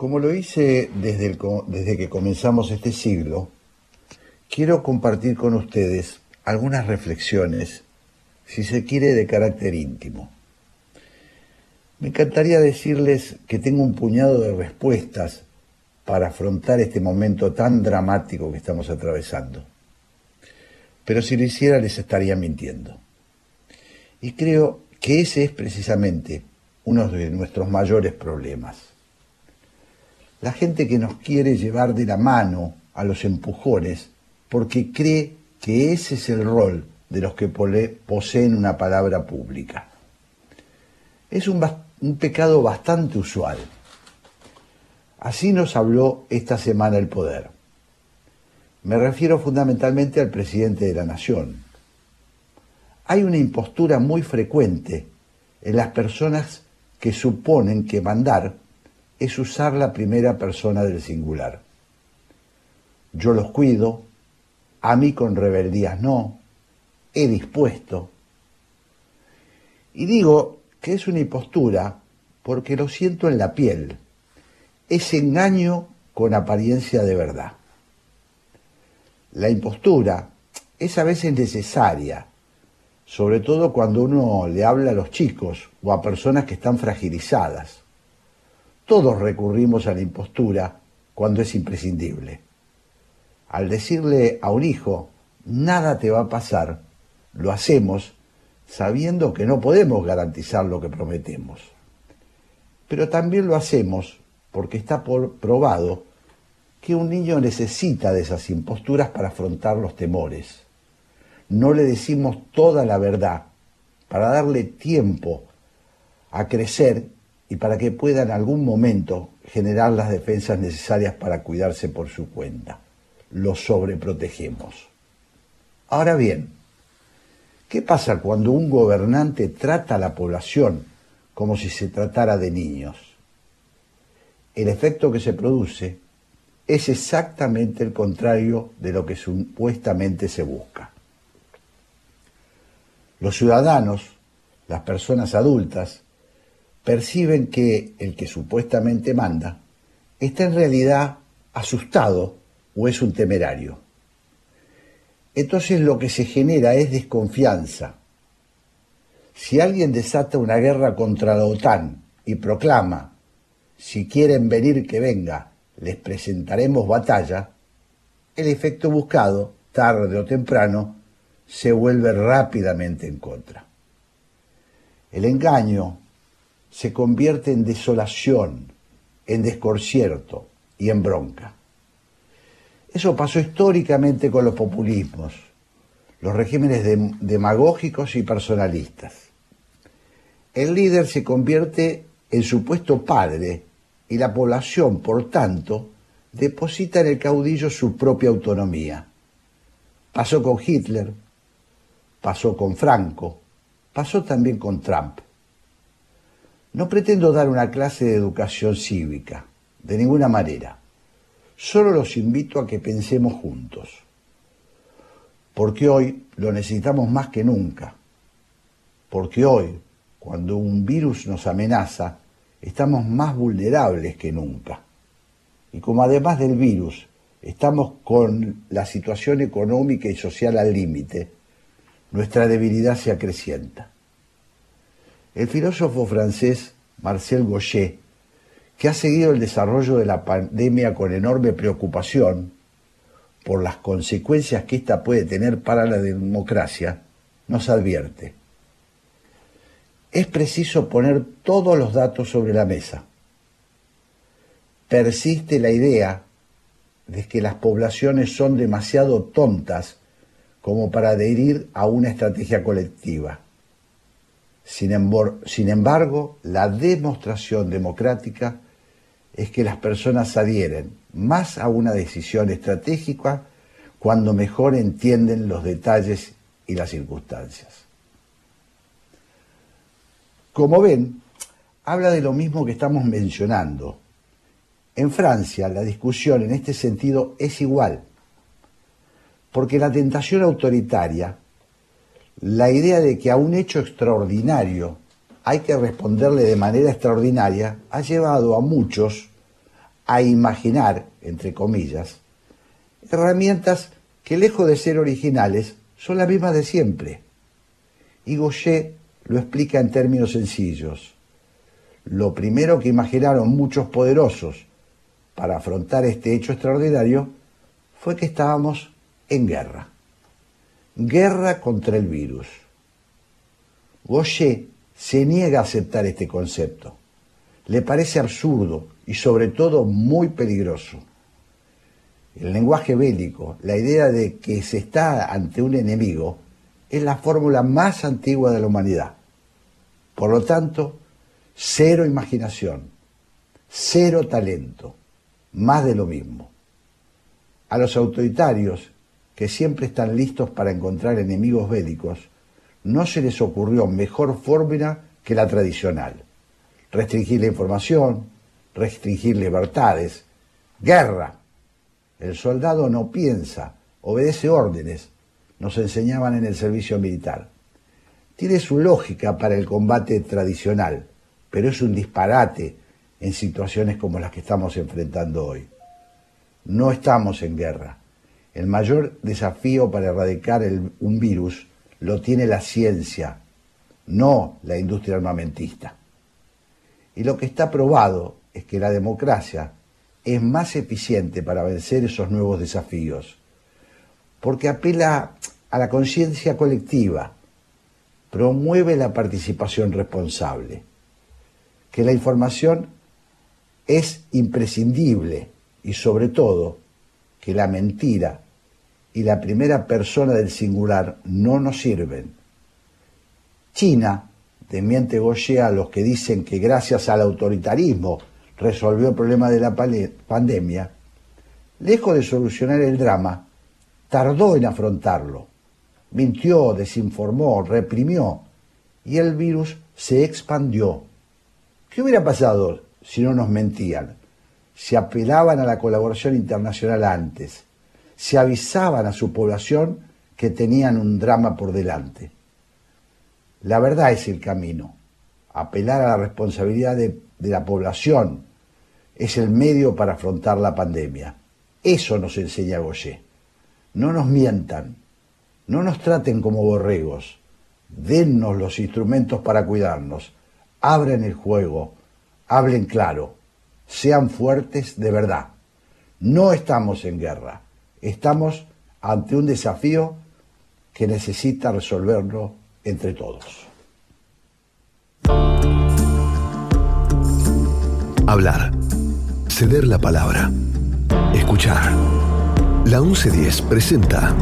Como lo hice desde, desde que comenzamos este siglo, quiero compartir con ustedes algunas reflexiones, si se quiere, de carácter íntimo. Me encantaría decirles que tengo un puñado de respuestas para afrontar este momento tan dramático que estamos atravesando. Pero si lo hiciera les estaría mintiendo. Y creo que ese es precisamente uno de nuestros mayores problemas. La gente que nos quiere llevar de la mano a los empujones porque cree que ese es el rol de los que poseen una palabra pública. Es un, un pecado bastante usual. Así nos habló esta semana el poder. Me refiero fundamentalmente al presidente de la Nación. Hay una impostura muy frecuente en las personas que suponen que mandar es usar la primera persona del singular. Yo los cuido, a mí con rebeldías no, he dispuesto. Y digo que es una impostura porque lo siento en la piel, es engaño con apariencia de verdad. La impostura es a veces necesaria, sobre todo cuando uno le habla a los chicos o a personas que están fragilizadas. Todos recurrimos a la impostura cuando es imprescindible. Al decirle a un hijo, nada te va a pasar, lo hacemos sabiendo que no podemos garantizar lo que prometemos. Pero también lo hacemos porque está probado que un niño necesita de esas imposturas para afrontar los temores. No le decimos toda la verdad para darle tiempo a crecer y para que pueda en algún momento generar las defensas necesarias para cuidarse por su cuenta. Lo sobreprotegemos. Ahora bien, ¿qué pasa cuando un gobernante trata a la población como si se tratara de niños? El efecto que se produce es exactamente el contrario de lo que supuestamente se busca. Los ciudadanos, las personas adultas, perciben que el que supuestamente manda está en realidad asustado o es un temerario. Entonces lo que se genera es desconfianza. Si alguien desata una guerra contra la OTAN y proclama, si quieren venir que venga, les presentaremos batalla, el efecto buscado, tarde o temprano, se vuelve rápidamente en contra. El engaño se convierte en desolación, en desconcierto y en bronca. Eso pasó históricamente con los populismos, los regímenes demagógicos y personalistas. El líder se convierte en supuesto padre y la población, por tanto, deposita en el caudillo su propia autonomía. Pasó con Hitler, pasó con Franco, pasó también con Trump. No pretendo dar una clase de educación cívica, de ninguna manera. Solo los invito a que pensemos juntos. Porque hoy lo necesitamos más que nunca. Porque hoy, cuando un virus nos amenaza, estamos más vulnerables que nunca. Y como además del virus estamos con la situación económica y social al límite, nuestra debilidad se acrecienta. El filósofo francés Marcel Gauchet, que ha seguido el desarrollo de la pandemia con enorme preocupación por las consecuencias que ésta puede tener para la democracia, nos advierte es preciso poner todos los datos sobre la mesa. Persiste la idea de que las poblaciones son demasiado tontas como para adherir a una estrategia colectiva. Sin, embargo, la demostración democrática es que las personas adhieren más a una decisión estratégica cuando mejor entienden los detalles y las circunstancias. Como ven, habla de lo mismo que estamos mencionando. En Francia la discusión en este sentido es igual, porque la tentación autoritaria, la idea de que a un hecho extraordinario hay que responderle de manera extraordinaria, ha llevado a muchos a imaginar, entre comillas, herramientas que lejos de ser originales son las mismas de siempre. Y Gaucher lo explica en términos sencillos. Lo primero que imaginaron muchos poderosos para afrontar este hecho extraordinario fue que estábamos en guerra. Guerra contra el virus. Gaucher se niega a aceptar este concepto. Le parece absurdo y sobre todo muy peligroso. El lenguaje bélico, la idea de que se está ante un enemigo, es la fórmula más antigua de la humanidad. Por lo tanto, cero imaginación, cero talento, más de lo mismo. A los autoritarios, que siempre están listos para encontrar enemigos bélicos, no se les ocurrió mejor fórmula que la tradicional. Restringir la información, restringir libertades, guerra. El soldado no piensa, obedece órdenes, nos enseñaban en el servicio militar. Tiene su lógica para el combate tradicional, pero es un disparate en situaciones como las que estamos enfrentando hoy. No estamos en guerra. El mayor desafío para erradicar un virus lo tiene la ciencia, no la industria armamentista. Y lo que está probado es que la democracia es más eficiente para vencer esos nuevos desafíos, porque apela a la conciencia colectiva, promueve la participación responsable, que la información es imprescindible y sobre todo que la mentira y la primera persona del singular no nos sirven. China desmiente Goye a los que dicen que gracias al autoritarismo resolvió el problema de la pandemia, lejos de solucionar el drama, tardó en afrontarlo. Mintió, desinformó, reprimió y el virus se expandió. ¿Qué hubiera pasado si no nos mentían? Si apelaban a la colaboración internacional antes, se avisaban a su población que tenían un drama por delante. La verdad es el camino. Apelar a la responsabilidad de, la población es el medio para afrontar la pandemia. Eso nos enseña Goye. No nos mientan, no nos traten como borregos, dennos los instrumentos para cuidarnos, abren el juego, hablen claro, sean fuertes de verdad. No estamos en guerra, estamos ante un desafío que necesita resolverlo entre todos. Hablar, ceder la palabra, escuchar. La 1110 presenta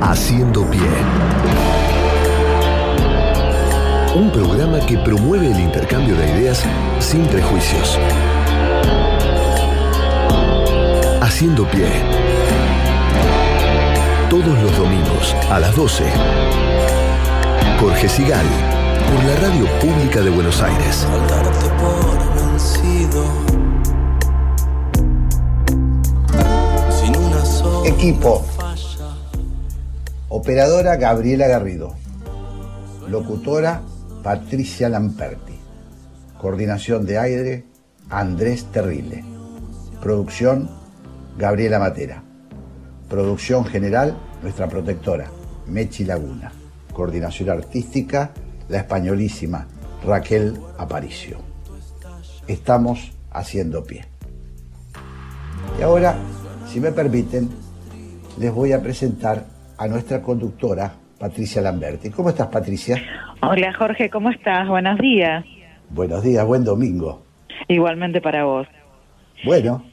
Haciendo Pie. Un programa que promueve el intercambio de ideas sin prejuicios. Haciendo Pie. Todos los domingos a las 12 Jorge Sigal, por la Radio Pública de Buenos Aires. Equipo. Operadora Gabriela Garrido. Locutora Patricia Lamperti. Coordinación de aire Andrés Terrible. Producción Gabriela Matera. Producción general nuestra protectora Mechi Laguna coordinación artística, la españolísima Raquel Aparicio. Estamos haciendo pie. Y ahora, si me permiten, les voy a presentar a nuestra conductora, Patricia Lamberti. ¿Cómo estás, Patricia? Hola, Jorge, ¿cómo estás? Buenos días. Buenos días, buen domingo. Igualmente para vos. Bueno,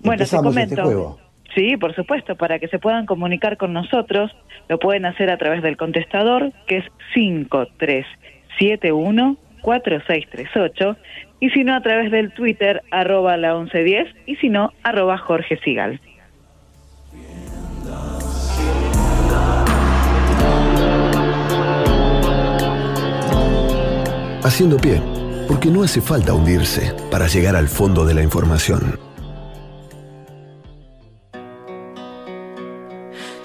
bueno empezamos este juego. Sí, por supuesto, para que se puedan comunicar con nosotros, lo pueden hacer a través del contestador, que es 5371-4638, y si no, a través del Twitter, arroba la 1110, y si no, arroba Jorge Sigal. Haciendo pie, porque no hace falta hundirse para llegar al fondo de la información.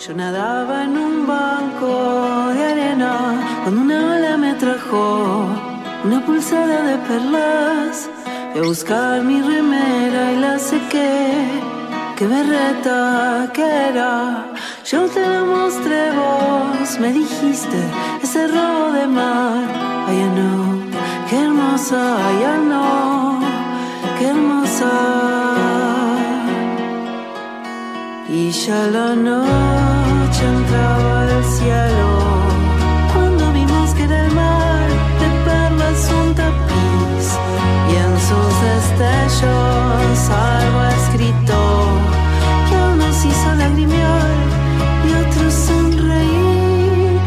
Yo nadaba en un banco de arena cuando una ola me trajo una pulsada de perlas. Fui a buscar mi remera y la sequé que berreta que era. Yo te lo mostré vos, me dijiste ese robo de mar. Ay, no, qué hermosa, ay, no, qué hermosa. Y ya la noche entraba al cielo. Cuando vimos que era el mar de perlas un tapiz y en sus destellos algo escrito que aún nos hizo lagrimear y otros sonreír.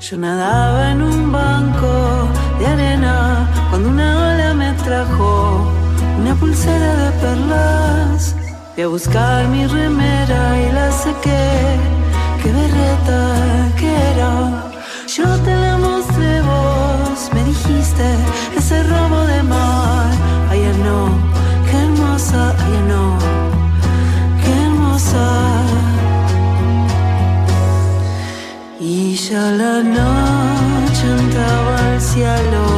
Yo nadaba en un banco de arena cuando una ola me trajo una pulsera de. Fui a buscar mi remera y la saqué. Qué berreta que era. Yo te la mostré vos, me dijiste ese robo de mar. Ay, no, qué hermosa, ay, no, qué hermosa. Y ya la noche entraba al cielo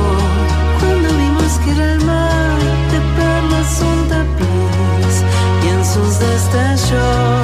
sus destellos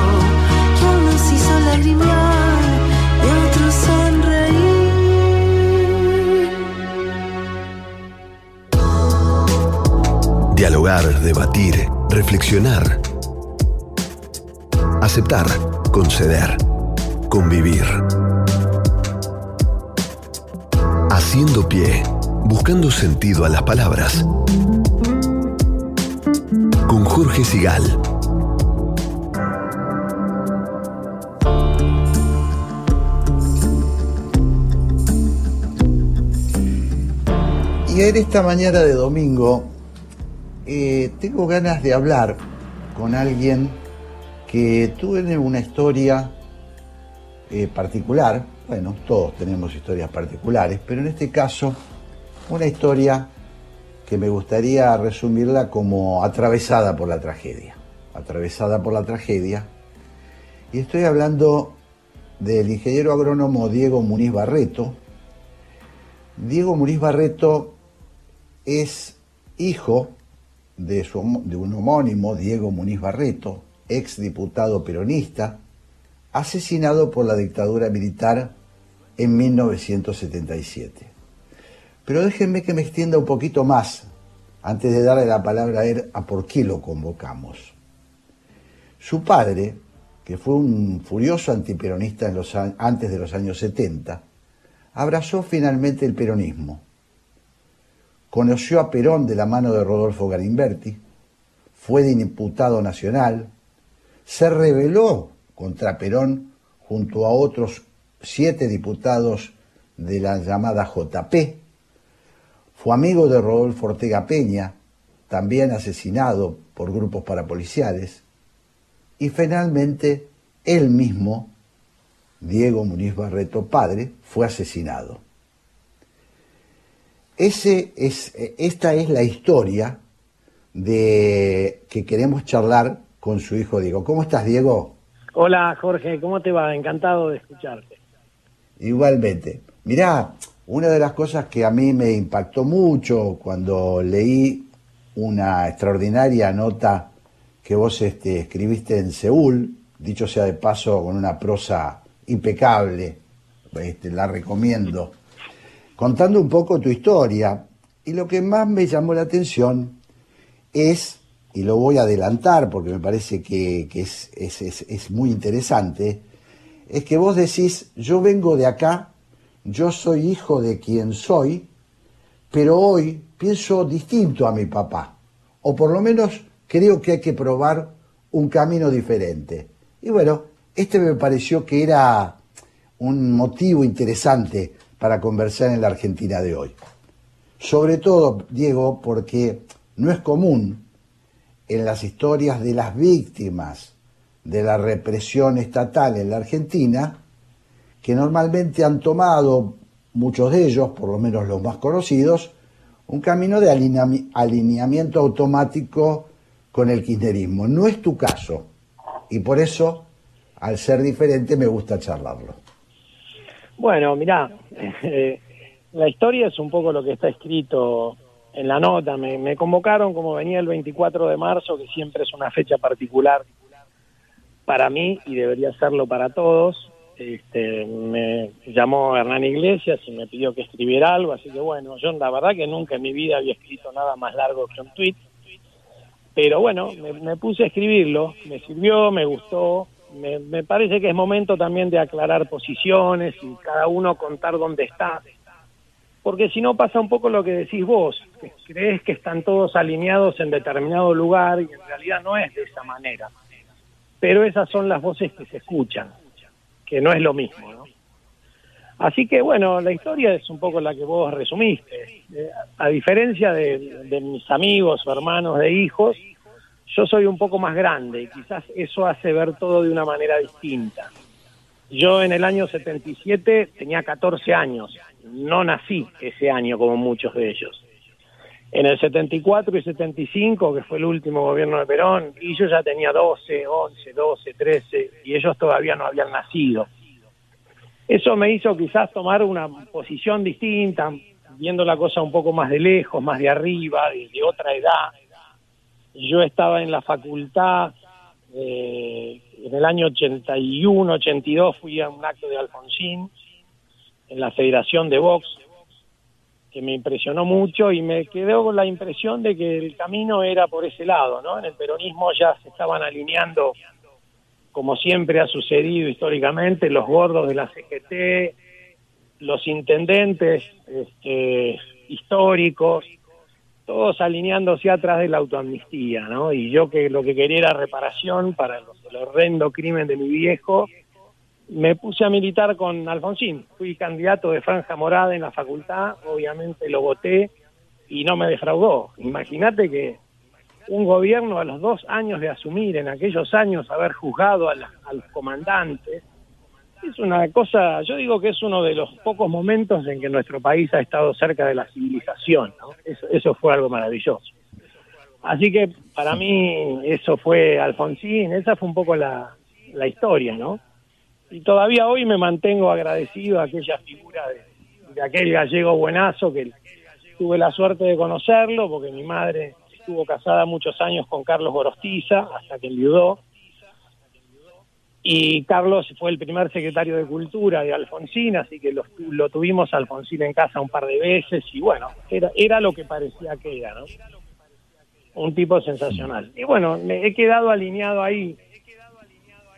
Dialogar, debatir, reflexionar. Aceptar, conceder, convivir. Haciendo pie, buscando sentido a las palabras. Con Jorge Sigal. Y en esta mañana de domingo eh, tengo ganas de hablar con alguien que tuve una historia eh, particular. Bueno, todos tenemos historias particulares, pero en este caso una historia que me gustaría resumirla como atravesada por la tragedia. Atravesada por la tragedia. Y estoy hablando del ingeniero agrónomo Diego Muniz Barreto. Diego Muniz Barreto es hijo de, su de un homónimo, Diego Muniz Barreto, ex diputado peronista, asesinado por la dictadura militar en 1977. Pero déjenme que me extienda un poquito más antes de darle la palabra a él a por qué lo convocamos. Su padre, que fue un furioso antiperonista en los antes de los años 70, abrazó finalmente el peronismo. Conoció a Perón de la mano de Rodolfo Galimberti, fue diputado nacional, se rebeló contra Perón junto a otros siete diputados de la llamada JP, fue amigo de Rodolfo Ortega Peña, también asesinado por grupos parapoliciales, y finalmente él mismo, Diego Muniz Barreto, padre, fue asesinado. Ese es, esta es la historia de que queremos charlar con su hijo Diego. ¿Cómo estás, Diego? Hola Jorge, ¿cómo te va? Encantado de escucharte. Igualmente. Mirá, una de las cosas que a mí me impactó mucho cuando leí una extraordinaria nota que vos este, escribiste en Seúl, dicho sea de paso con una prosa impecable, este, la recomiendo, contando un poco tu historia. Y lo que más me llamó la atención es y lo voy a adelantar porque me parece que, es, es, muy interesante, es que vos decís, yo vengo de acá, yo soy hijo de quien soy, pero hoy pienso distinto a mi papá, o por lo menos creo que hay que probar un camino diferente. Y bueno, este me pareció que era un motivo interesante para conversar en la Argentina de hoy. Sobre todo, Diego, porque no es común en las historias de las víctimas de la represión estatal en la Argentina, que normalmente han tomado, muchos de ellos, por lo menos los más conocidos, un camino de alineamiento automático con el kirchnerismo. No es tu caso, y por eso, al ser diferente, me gusta charlarlo. Bueno, mirá, la historia es un poco lo que está escrito en la nota. Me, convocaron como venía el 24 de marzo, que siempre es una fecha particular para mí y debería serlo para todos. Este, me llamó Hernán Iglesias y me pidió que escribiera algo, así que bueno, yo la verdad que nunca en mi vida había escrito nada más largo que un tweet, pero bueno, me, puse a escribirlo, me sirvió, me gustó, me, me, parece que es momento también de aclarar posiciones y cada uno contar dónde está porque si no pasa un poco lo que decís vos, que crees que están todos alineados en determinado lugar y en realidad no es de esa manera. Pero esas son las voces que se escuchan, que no es lo mismo, ¿no? Así que bueno, la historia es un poco la que vos resumiste. Eh, a diferencia de, de mis amigos o hermanos de hijos, yo soy un poco más grande y quizás eso hace ver todo de una manera distinta. Yo en el año 77 tenía 14 años no nací ese año como muchos de ellos. En el 74 y 75, que fue el último gobierno de Perón, y yo ya tenía 12, 11, 12, 13, y ellos todavía no habían nacido. Eso me hizo quizás tomar una posición distinta, viendo la cosa un poco más de lejos, más de arriba, de, otra edad. Yo estaba en la facultad, eh, en el año 81, 82 fui a un acto de Alfonsín, en la Federación de Box, que me impresionó mucho y me quedó con la impresión de que el camino era por ese lado, ¿no? En el peronismo ya se estaban alineando, como siempre ha sucedido históricamente, los gordos de la CGT, los intendentes este, históricos, todos alineándose atrás de la autoamnistía, ¿no? Y yo que lo que quería era reparación para el horrendo crimen de mi viejo, me puse a militar con Alfonsín. Fui candidato de franja morada en la facultad, obviamente lo voté y no me defraudó. Imagínate que un gobierno a los dos años de asumir, en aquellos años haber juzgado a, los comandantes, es una cosa, yo digo que es uno de los pocos momentos en que nuestro país ha estado cerca de la civilización, eso, eso fue algo maravilloso. Así que para mí eso fue Alfonsín, esa fue un poco la, la historia, ¿no? y todavía hoy me mantengo agradecido a aquella figura de, aquel gallego buenazo que tuve la suerte de conocerlo, porque mi madre estuvo casada muchos años con Carlos Gorostiza, hasta que enviudó. Y Carlos fue el primer secretario de Cultura de Alfonsín, así que lo, lo tuvimos Alfonsín en casa un par de veces, y bueno, era, era lo que parecía que era, ¿no? Un tipo sensacional. Y bueno, me he quedado alineado ahí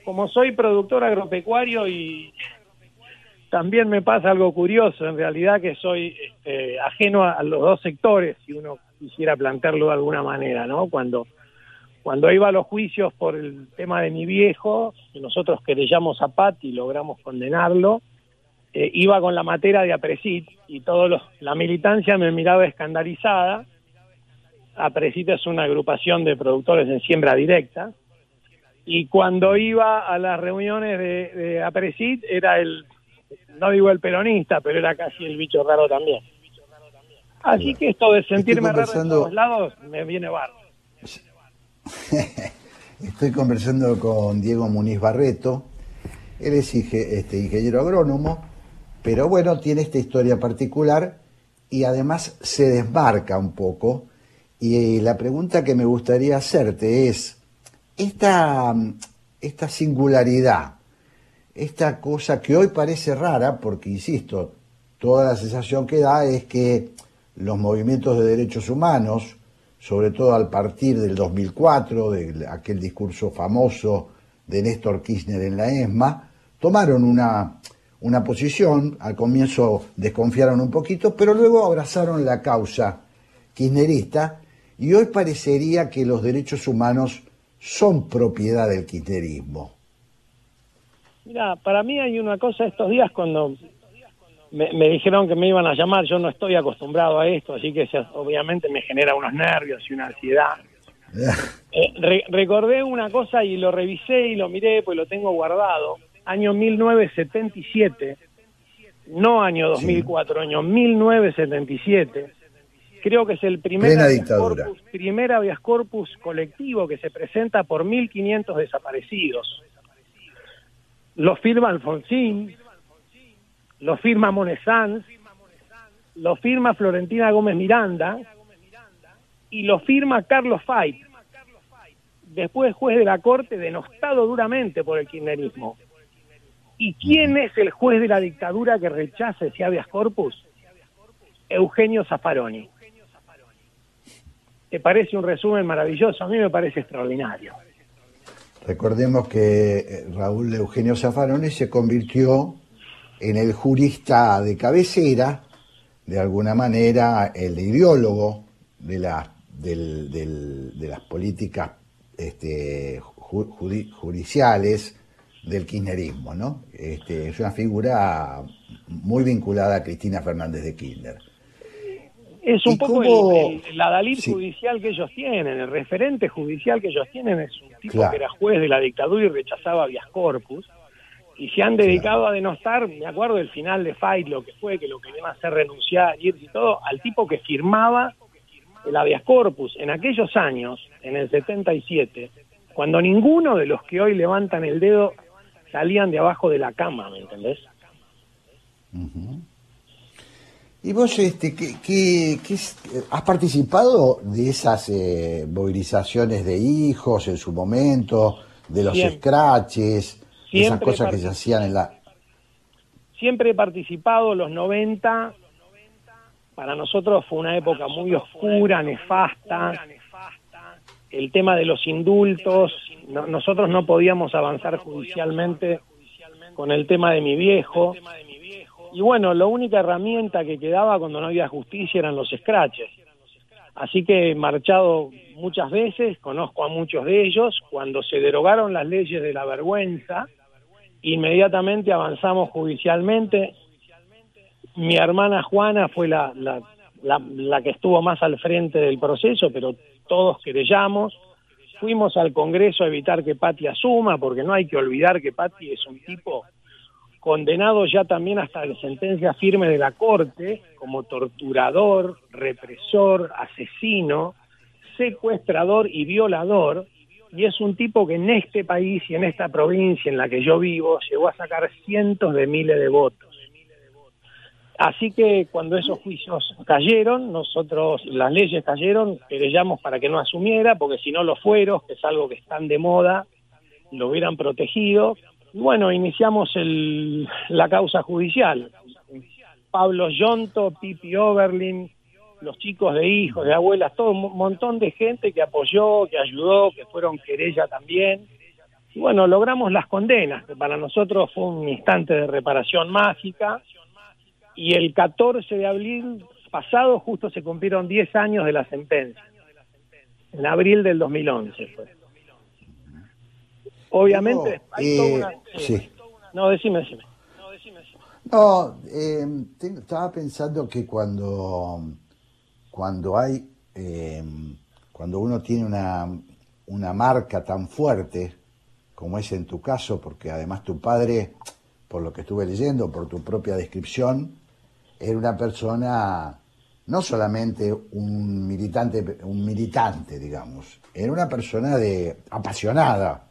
como soy productor agropecuario y también me pasa algo curioso, en realidad que soy este, ajeno a, los dos sectores, si uno quisiera plantearlo de alguna manera, ¿no? Cuando, cuando iba a los juicios por el tema de mi viejo, que nosotros querellamos a Pat y logramos condenarlo, eh, iba con la materia de Apresit y todos la militancia me miraba escandalizada. Apresit es una agrupación de productores en siembra directa, y cuando iba a las reuniones de, de Apresit era el, no digo el peronista, pero era casi el bicho raro también. Así que esto de sentirme raro en todos lados me viene barro. Estoy conversando con Diego Muniz Barreto, él es este, ingeniero agrónomo, pero bueno, tiene esta historia particular y además se desmarca un poco. Y la pregunta que me gustaría hacerte es, esta, esta singularidad, esta cosa que hoy parece rara, porque insisto, toda la sensación que da es que los movimientos de derechos humanos sobre todo al partir del 2004, de aquel discurso famoso de Néstor Kirchner en la ESMA, tomaron una, una posición, al comienzo desconfiaron un poquito, pero luego abrazaron la causa kirchnerista y hoy parecería que los derechos humanos son propiedad del kirchnerismo. Mira, para mí hay una cosa estos días cuando me, dijeron que me iban a llamar, yo no estoy acostumbrado a esto, así que obviamente me genera unos nervios y una ansiedad. Eh, recordé una cosa y lo revisé y lo miré, pues lo tengo guardado. Año 1977, no año 2004, año 1977. Creo que es el primer habeas, corpus, primer habeas corpus colectivo que se presenta por 1.500 desaparecidos. Lo firma Alfonsín, lo firma Monesans, lo firma Florentina Gómez Miranda y lo firma Carlos Fait, después juez de la Corte denostado duramente por el kirchnerismo. ¿Y quién es el juez de la dictadura que rechaza ese habeas corpus? Eugenio Zaffaroni. ¿Te parece un resumen maravilloso? A mí me parece extraordinario. Recordemos que eh, Raúl Eugenio Zaffaroni se convirtió en el jurista de cabecera, de alguna manera el ideólogo de, la, de las políticas este, judiciales del kirchnerismo, ¿no? Este, es una figura muy vinculada a Cristina Fernández de Kirchner. Es un poco el, adalid judicial que ellos tienen, el referente judicial que ellos tienen es un tipo que era juez de la dictadura y rechazaba vías corpus y se han dedicado a denostar, me acuerdo del final de Fight, lo que fue, que lo querían hacer renunciar, irse y todo, al tipo que firmaba el habeas corpus en aquellos años, en el 77, cuando ninguno de los que hoy levantan el dedo salían de abajo de la cama, ¿me entendés? ¿Y vos este, qué, has participado de esas eh, movilizaciones de hijos en su momento, de los scratches? Esas cosas que se hacían en la... Siempre he participado, los 90, para nosotros fue una época muy oscura, nefasta, el tema de los indultos, nosotros no podíamos avanzar judicialmente con el tema de mi viejo, y bueno, la única herramienta que quedaba cuando no había justicia eran los scratches. Así que he marchado muchas veces, conozco a muchos de ellos, cuando se derogaron las leyes de la vergüenza, Inmediatamente avanzamos judicialmente. Mi hermana Juana fue la, la, la, que estuvo más al frente del proceso, pero todos querellamos. Fuimos al Congreso a evitar que Patti asuma, porque no hay que olvidar que Patti es un tipo condenado ya también hasta la sentencia firme de la Corte como torturador, represor, asesino, secuestrador y violador, y es un tipo que en este país y en esta provincia en la que yo vivo llegó a sacar cientos de miles de votos. Así que cuando esos juicios cayeron, nosotros, las leyes cayeron, querellamos para que no asumiera, porque si no los fueros, que es algo que están de moda, lo hubieran protegido. Y bueno, iniciamos el, la causa judicial. Pablo Yonto, Pipi Oberlin, los chicos de hijos, de abuelas, todo un montón de gente que apoyó, que ayudó, que fueron querella también. Y bueno, logramos las condenas, que para nosotros fue un instante de reparación mágica. Y el 14 de abril pasado justo se cumplieron 10 años de la sentencia. En abril del 2011 fue. Obviamente, hay toda una... Sí. No, decime, decime. No, eh, estaba pensando que cuando cuando hay, em, cuando uno tiene una, una marca tan fuerte como es en tu caso, porque además tu padre, por lo que estuve leyendo, por tu propia descripción, era una persona no solamente un militante, un militante, digamos, era una persona de apasionada,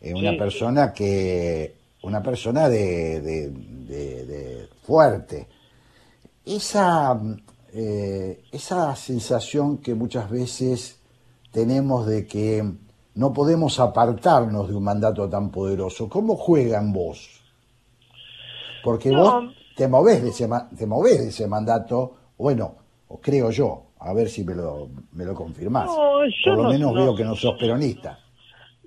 una persona que, una persona de, de, de fuerte. Esa eh, esa sensación que muchas veces tenemos de que no podemos apartarnos de un mandato tan poderoso. ¿Cómo juega en vos? Porque vos te movés, de ese, te movés de ese mandato, bueno, o creo yo, A ver si me lo, me lo confirmás. No, yo Por lo no- menos no- veo que no sos peronista.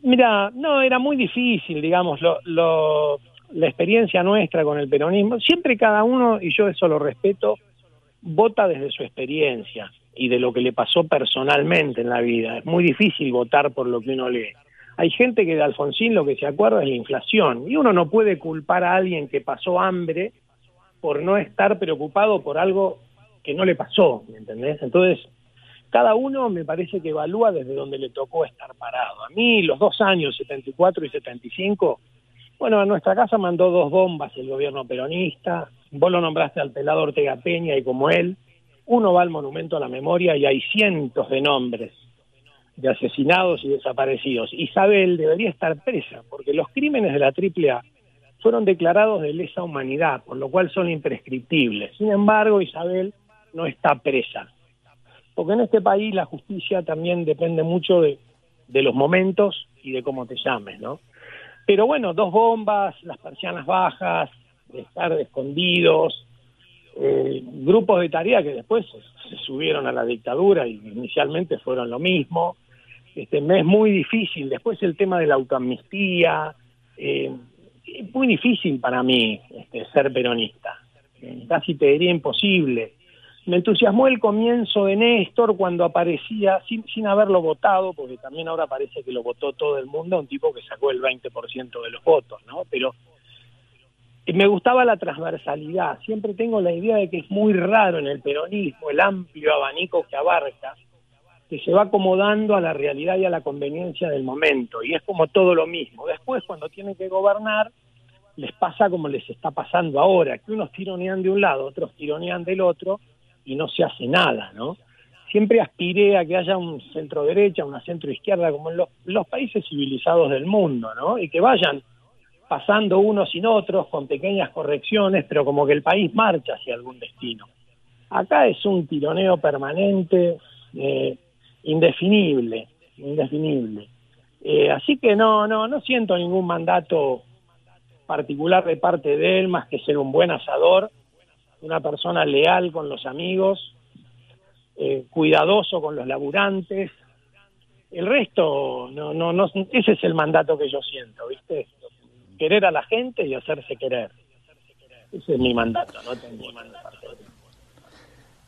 Mira, no, era muy difícil, digamos, lo, lo- la experiencia nuestra con el peronismo. Siempre cada uno, y yo eso lo respeto, vota desde su experiencia y de lo que le pasó personalmente en la vida. Es muy difícil votar por lo que uno lee. Hay gente que de Alfonsín lo que se acuerda es la inflación y uno no puede culpar a alguien que pasó hambre por no estar preocupado por algo que no le pasó, ¿me entendés? Entonces, cada uno me parece que evalúa desde donde le tocó estar parado. A mí, los dos años, 74 y 75, bueno, a nuestra casa mandó dos bombas el gobierno peronista, vos lo nombraste al pelado Ortega Peña y como él, uno va al monumento a la memoria y hay cientos de nombres de asesinados y desaparecidos. Isabel debería estar presa, porque los crímenes de la AAA fueron declarados de lesa humanidad, por lo cual son imprescriptibles. Sin embargo, Isabel no está presa porque en este país la justicia también depende mucho de, de los momentos y de cómo te llames, ¿no? Pero bueno, dos bombas, las persianas bajas, estar escondidos, eh, grupos de tarea que después se, subieron a la dictadura y inicialmente fueron lo mismo. Este, es muy difícil. Después el tema de la autoamnistía, eh, muy difícil para mí este, ser peronista. Casi te diría imposible. Me entusiasmó el comienzo de Néstor cuando aparecía, sin, sin haberlo votado, porque también ahora parece que lo votó todo el mundo, un tipo que sacó el 20% de los votos, ¿no? Pero me gustaba la transversalidad. Siempre tengo la idea de que es muy raro en el peronismo el amplio abanico que abarca, que se va acomodando a la realidad y a la conveniencia del momento. Y es como todo lo mismo. Después, cuando tienen que gobernar, les pasa como les está pasando ahora, que unos tironean de un lado, otros tironean del otro, y no se hace nada, ¿no? Siempre aspiré a que haya un centro derecha, una centro izquierda, como en los, los países civilizados del mundo, ¿no? Y que vayan pasando unos sin otros, con pequeñas correcciones, pero como que el país marcha hacia algún destino. Acá es un tironeo permanente, eh, indefinible, indefinible. Eh, así que no, no, no siento ningún mandato particular de parte de él, más que ser un buen asador, una persona leal con los amigos, eh, cuidadoso con los laburantes. El resto, no, no, no, ese es el mandato que yo siento, ¿viste? Querer a la gente y hacerse querer. Ese es mi mandato, no tengo.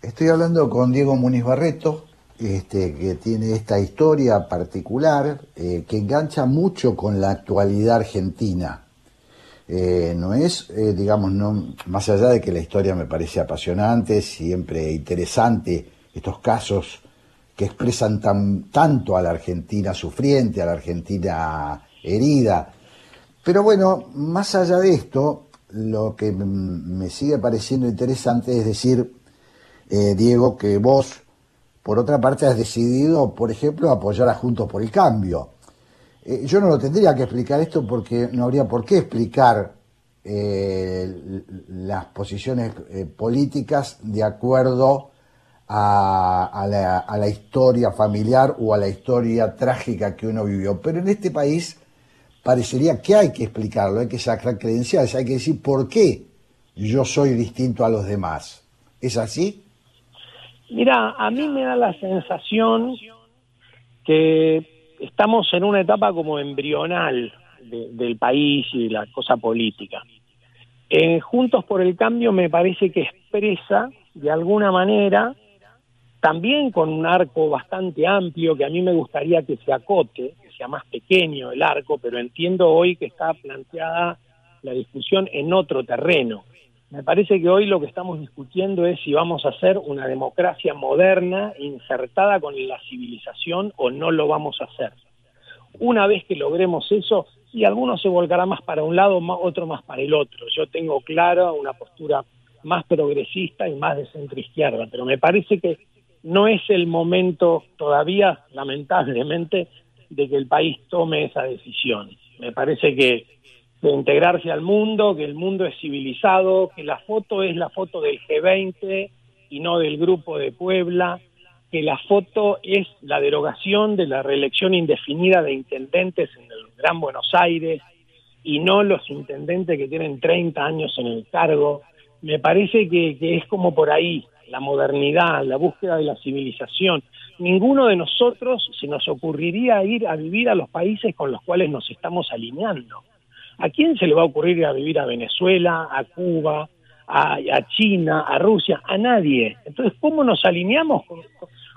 Estoy hablando con Diego Muniz Barreto, este, que tiene esta historia particular eh, que engancha mucho con la actualidad argentina. Eh, no es, eh, digamos, no, más allá de que la historia me parece apasionante, siempre interesante, estos casos que expresan tan, tanto a la Argentina sufriente, a la Argentina herida. Pero bueno, más allá de esto, lo que me sigue pareciendo interesante es decir, eh, Diego, que vos, por otra parte, has decidido, por ejemplo, apoyar a Juntos por el Cambio. Eh, yo no lo tendría que explicar esto porque no habría por qué explicar eh, las posiciones políticas de acuerdo a la historia familiar o a la historia trágica que uno vivió. Pero en este país parecería que hay que explicarlo, hay que sacar credenciales, hay que decir por qué yo soy distinto a los demás. ¿Es así? Mira, a mí me da la sensación que estamos en una etapa como embrional de- del país y de la cosa política. En Juntos por el Cambio me parece que expresa de alguna manera, también con un arco bastante amplio, que a mí me gustaría que se acote, más pequeño el arco, pero entiendo hoy que está planteada la discusión en otro terreno. Me parece que hoy lo que estamos discutiendo es si vamos a hacer una democracia moderna insertada con la civilización o no lo vamos a hacer. Una vez que logremos eso, y algunos se volcará más para un lado, otro más para el otro. Yo tengo clara una postura más progresista y más de centro izquierda, pero me parece que no es el momento todavía, lamentablemente, de que el país tome esa decisión. Me parece que de integrarse al mundo, que el mundo es civilizado, que la foto es la foto del G20 y no del grupo de Puebla, que la foto es la derogación de la reelección indefinida de intendentes en el Gran Buenos Aires y no los intendentes que tienen 30 años en el cargo. Me parece que, que es como por ahí la modernidad, la búsqueda de la civilización. Ninguno de nosotros se nos ocurriría ir a vivir a los países con los cuales nos estamos alineando. ¿A quién se le va a ocurrir ir a vivir a Venezuela, a Cuba, a, China, a Rusia? A nadie. Entonces, ¿cómo nos alineamos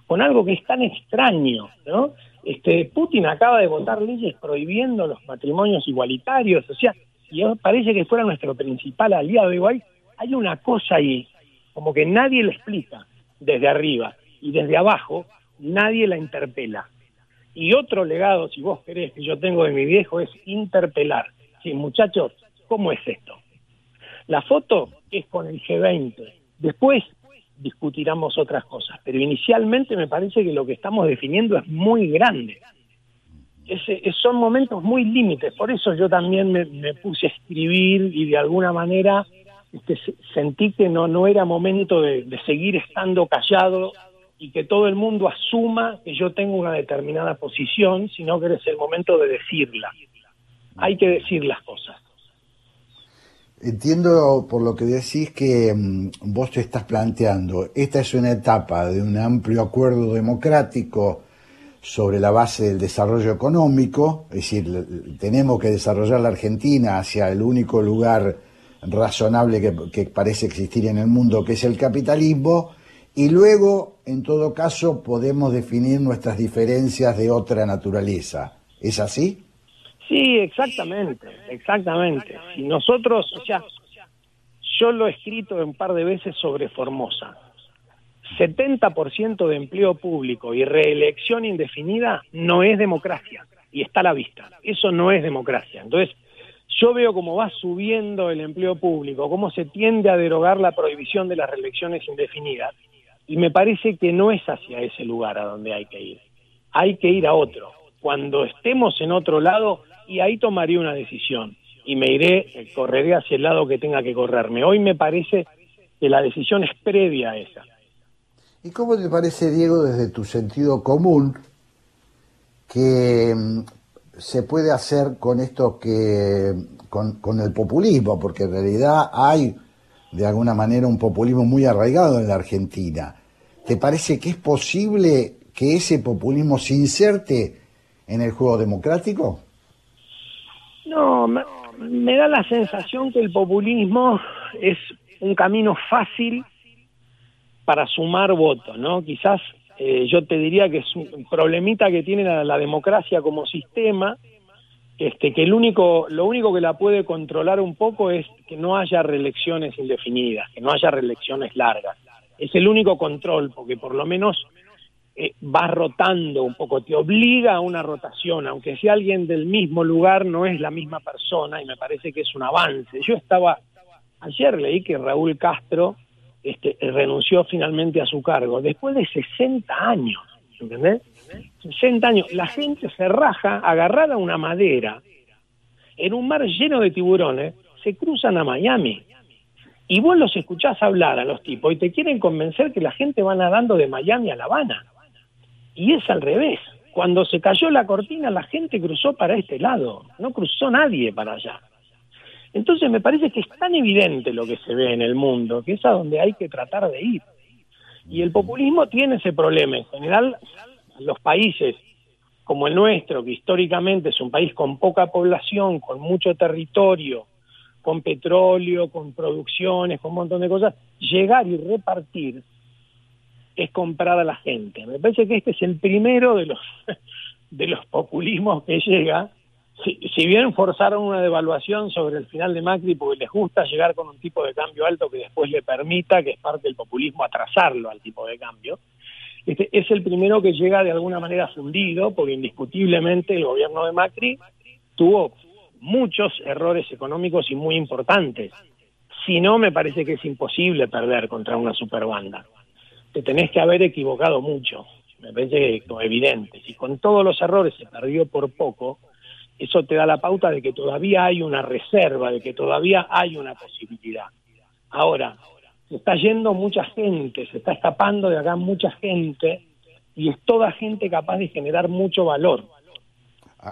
con, algo que es tan extraño? ¿no? Este, Putin acaba de votar leyes prohibiendo los matrimonios igualitarios, o sea, y parece que fuera nuestro principal aliado. Igual hay una cosa ahí, como que nadie le explica desde arriba y desde abajo nadie la interpela. Y otro legado, si vos querés, que yo tengo de mi viejo es interpelar. Sí, muchachos, ¿cómo es esto? La foto es con el G20. Después discutiremos otras cosas, pero inicialmente me parece que lo que estamos definiendo es muy grande son momentos muy límites, por eso yo también me, puse a escribir y de alguna manera este, sentí que no, no era momento de, seguir estando callado y que todo el mundo asuma que yo tengo una determinada posición, sino que es el momento de decirla. Hay que decir las cosas. Entiendo por lo que decís que mm, vos te estás planteando, esta es una etapa de un amplio acuerdo democrático sobre la base del desarrollo económico, es decir, tenemos que desarrollar la Argentina hacia el único lugar razonable que, parece existir en el mundo, que es el capitalismo, y luego, en todo caso, podemos definir nuestras diferencias de otra naturaleza. ¿Es así? Sí, exactamente, exactamente. Si nosotros, o sea, yo lo he escrito un par de veces sobre Formosa. 70% de empleo público y reelección indefinida no es democracia y está a la vista. Eso no es democracia. Entonces, yo veo cómo va subiendo el empleo público, cómo se tiende a derogar la prohibición de las reelecciones indefinidas y me parece que no es hacia ese lugar a donde hay que ir. Hay que ir a otro. Cuando estemos en otro lado, y ahí tomaré una decisión y me iré, eh, correré hacia el lado que tenga que correrme. Hoy me parece que la decisión es previa a esa. ¿Y cómo te parece, Diego, desde tu sentido común, que mm, se puede hacer con esto que, con, el populismo? Porque en realidad hay, de alguna manera, un populismo muy arraigado en la Argentina. ¿Te parece que es posible que ese populismo se inserte en el juego democrático? No, me da la sensación que el populismo es un camino fácil para sumar votos, ¿no? Quizás eh, yo te diría que es un problemita que tiene la, democracia como sistema, este, que el único, lo único que la puede controlar un poco es que no haya reelecciones indefinidas, que no haya reelecciones largas. Es el único control, porque por lo menos eh, va rotando un poco, te obliga a una rotación, aunque sea alguien del mismo lugar, no es la misma persona, y me parece que es un avance. Yo estaba, ayer leí que Raúl Castro, este, renunció finalmente a su cargo, después de 60 años, ¿entendés? 60 años. La gente se raja agarrada a una madera en un mar lleno de tiburones, se cruzan a Miami. Y vos los escuchás hablar a los tipos y te quieren convencer que la gente va nadando de Miami a La Habana. Y es al revés. Cuando se cayó la cortina, la gente cruzó para este lado, no cruzó nadie para allá. Entonces me parece que es tan evidente lo que se ve en el mundo, que es a donde hay que tratar de ir. Y el populismo tiene ese problema. En general, los países como el nuestro, que históricamente es un país con poca población, con mucho territorio, con petróleo, con producciones, con un montón de cosas, llegar y repartir es comprar a la gente. Me parece que este es el primero de los de los populismos que llega si, bien forzaron una devaluación sobre el final de Macri porque les gusta llegar con un tipo de cambio alto que después le permita, que es parte del populismo, atrasarlo al tipo de cambio, este, es el primero que llega de alguna manera fundido, porque indiscutiblemente el gobierno de Macri tuvo muchos errores económicos y muy importantes. Si no, me parece que es imposible perder contra una superbanda. Te tenés que haber equivocado mucho, me parece evidente. Si con todos los errores se perdió por poco, eso te da la pauta de que todavía hay una reserva, de que todavía hay una posibilidad. Ahora, se está yendo mucha gente, se está escapando de acá mucha gente y es toda gente capaz de generar mucho valor.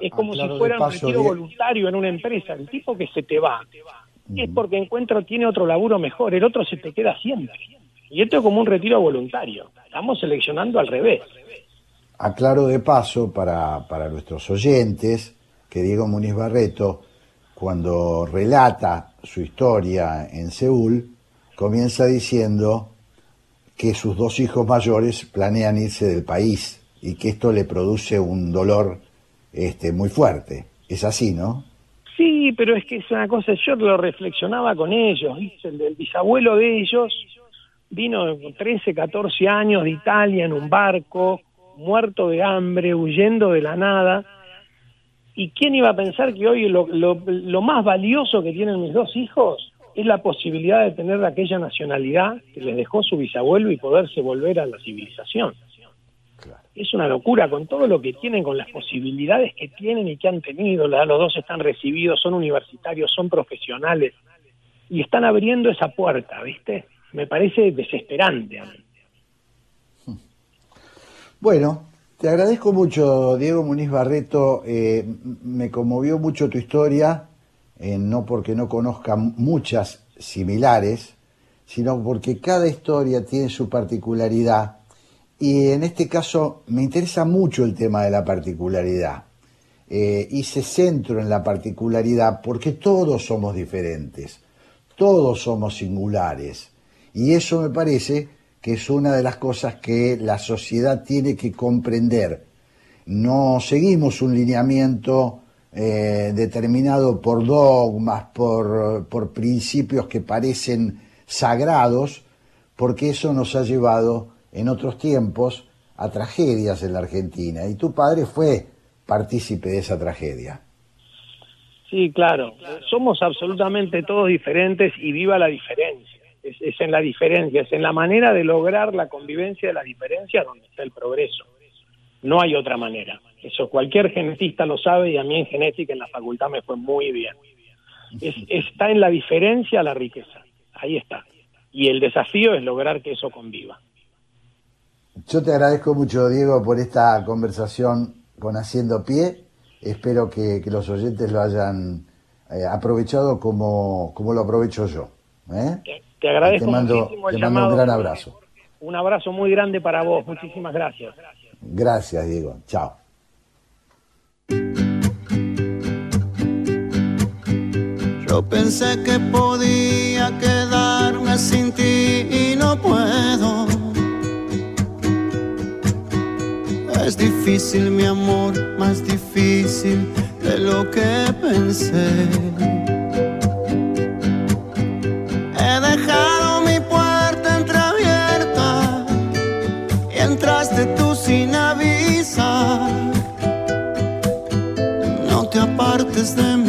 Es como si fuera un retiro voluntario en una empresa. El tipo que se te va es porque encuentra tiene otro laburo mejor, el otro se te queda siempre. Y esto es como un retiro voluntario. Estamos seleccionando al revés. Aclaro de paso para, para nuestros oyentes que Diego Muniz Barreto, cuando relata su historia en Seúl, comienza diciendo que sus dos hijos mayores planean irse del país y que esto le produce un dolor este, muy fuerte. Es así, ¿no? Sí, pero es que es una cosa, yo lo reflexionaba con ellos, el bisabuelo de ellos vino con 13, 14 años de Italia en un barco, muerto de hambre, huyendo de la nada. ¿Y quién iba a pensar que hoy lo, lo, lo más valioso que tienen mis dos hijos es la posibilidad de tener aquella nacionalidad que les dejó su bisabuelo y poderse volver a la civilización? Es una locura con todo lo que tienen, con las posibilidades que tienen y que han tenido. Los dos están recibidos, son universitarios, son profesionales y están abriendo esa puerta, ¿viste? Me parece desesperante a mí. Bueno, te agradezco mucho, Diego Muniz Barreto. eh, me conmovió mucho tu historia, eh, no porque no conozca muchas similares, sino porque cada historia tiene su particularidad. Y en este caso me interesa mucho el tema de la particularidad. Eh, hice centro en la particularidad porque todos somos diferentes, todos somos singulares. Y eso me parece que es una de las cosas que la sociedad tiene que comprender. No seguimos un lineamiento eh, determinado por dogmas, por, por principios que parecen sagrados, porque eso nos ha llevado en otros tiempos a tragedias en la Argentina. Y tu padre fue partícipe de esa tragedia. Sí, claro. Somos absolutamente todos diferentes y viva la diferencia. Es, en la diferencia, es en la manera de lograr la convivencia de la diferencia donde está el progreso. No hay otra manera. Eso cualquier genetista lo sabe y a mí en genética en la facultad me fue muy bien. Es, está en la diferencia la riqueza. Ahí está. Y el desafío es lograr que eso conviva. Yo te agradezco mucho, Diego, por esta conversación con Haciendo Pie. Espero que, que los oyentes lo hayan eh, aprovechado como, como lo aprovecho yo. ¿eh? Te, te agradezco Te mando- muchísimo el te mando un gran abrazo. Un abrazo muy grande para vos. Muchísimas gracias. Gracias, Diego. Chao. Yo pensé que podía quedarme sin ti y no puedo. Es difícil mi amor, más difícil de lo que pensé. He dejado mi puerta entreabierta y entraste tú sin avisar. No te apartes de mí,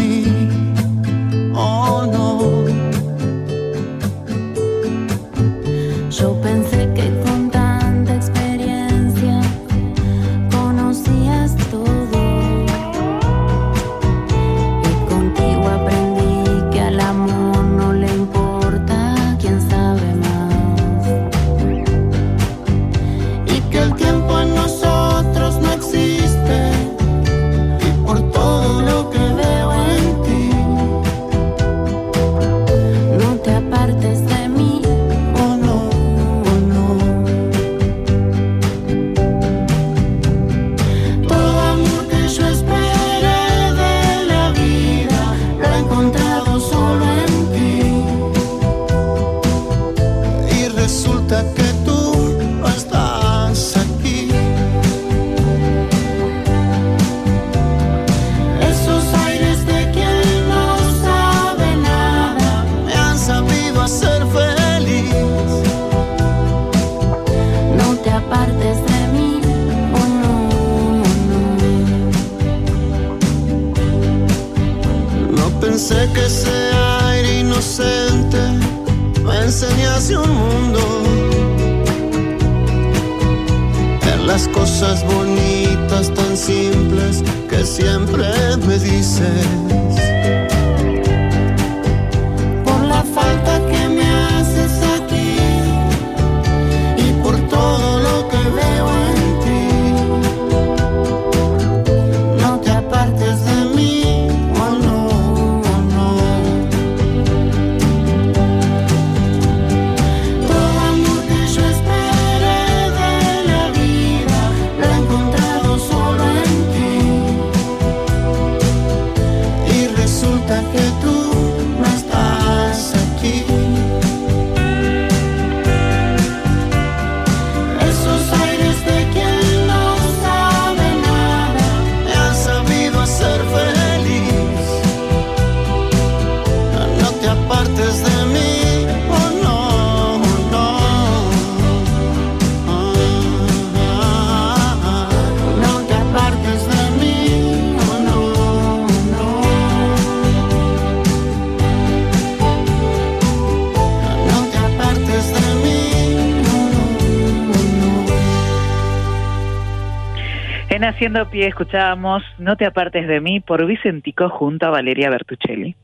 Haciendo Pie escuchábamos No te apartes de mí por Vicentico junto a Valeria Bertuccelli.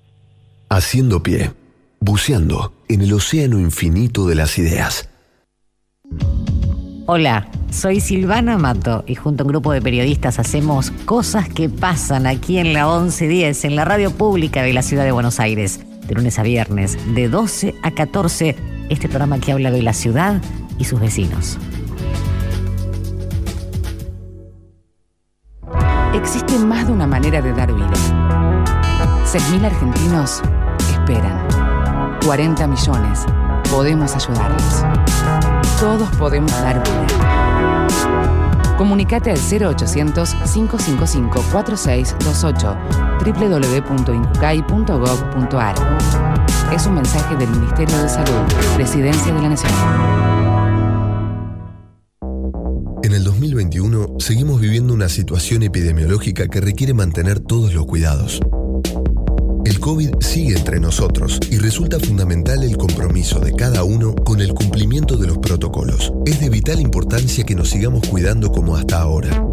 Haciendo pie, buceando en el océano infinito de las ideas. Hola, soy Silvana Mato y junto a un grupo de periodistas hacemos cosas que pasan aquí en la 1110, en la radio pública de la ciudad de Buenos Aires, de lunes a viernes, de 12 a 14, este programa que habla de la ciudad y sus vecinos. Existe más de una manera de dar vida. 6.000 argentinos esperan. 40 millones. Podemos ayudarlos. Todos podemos dar vida. Comunicate al 0800-555-4628 www.incucay.gov.ar Es un mensaje del Ministerio de Salud, Presidencia de la Nación. Una situación epidemiológica que requiere mantener todos los cuidados. El COVID sigue entre nosotros y resulta fundamental el compromiso de cada uno con el cumplimiento de los protocolos. Es de vital importancia que nos sigamos cuidando como hasta ahora.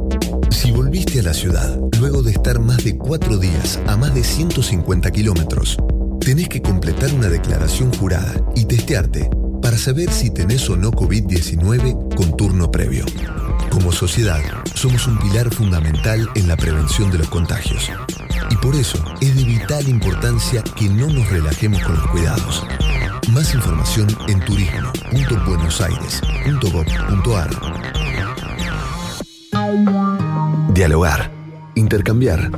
Si volviste a la ciudad luego de estar más de cuatro días a más de 150 kilómetros, tenés que completar una declaración jurada y testearte para saber si tenés o no COVID-19 con turno previo. Como sociedad, somos un pilar fundamental en la prevención de los contagios. Y por eso es de vital importancia que no nos relajemos con los cuidados. Más información en turismo.buenosaires.gov.ar Dialogar, intercambiar,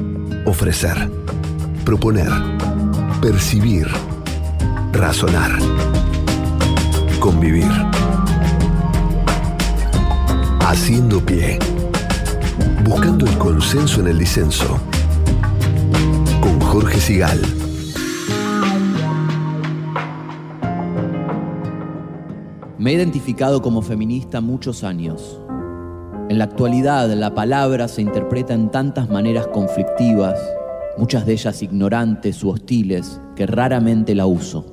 ofrecer, proponer, percibir, razonar, convivir. Haciendo pie. Buscando el consenso en el disenso. Con Jorge Sigal. Me he identificado como feminista muchos años. En la actualidad la palabra se interpreta en tantas maneras conflictivas, muchas de ellas ignorantes u hostiles, que raramente la uso.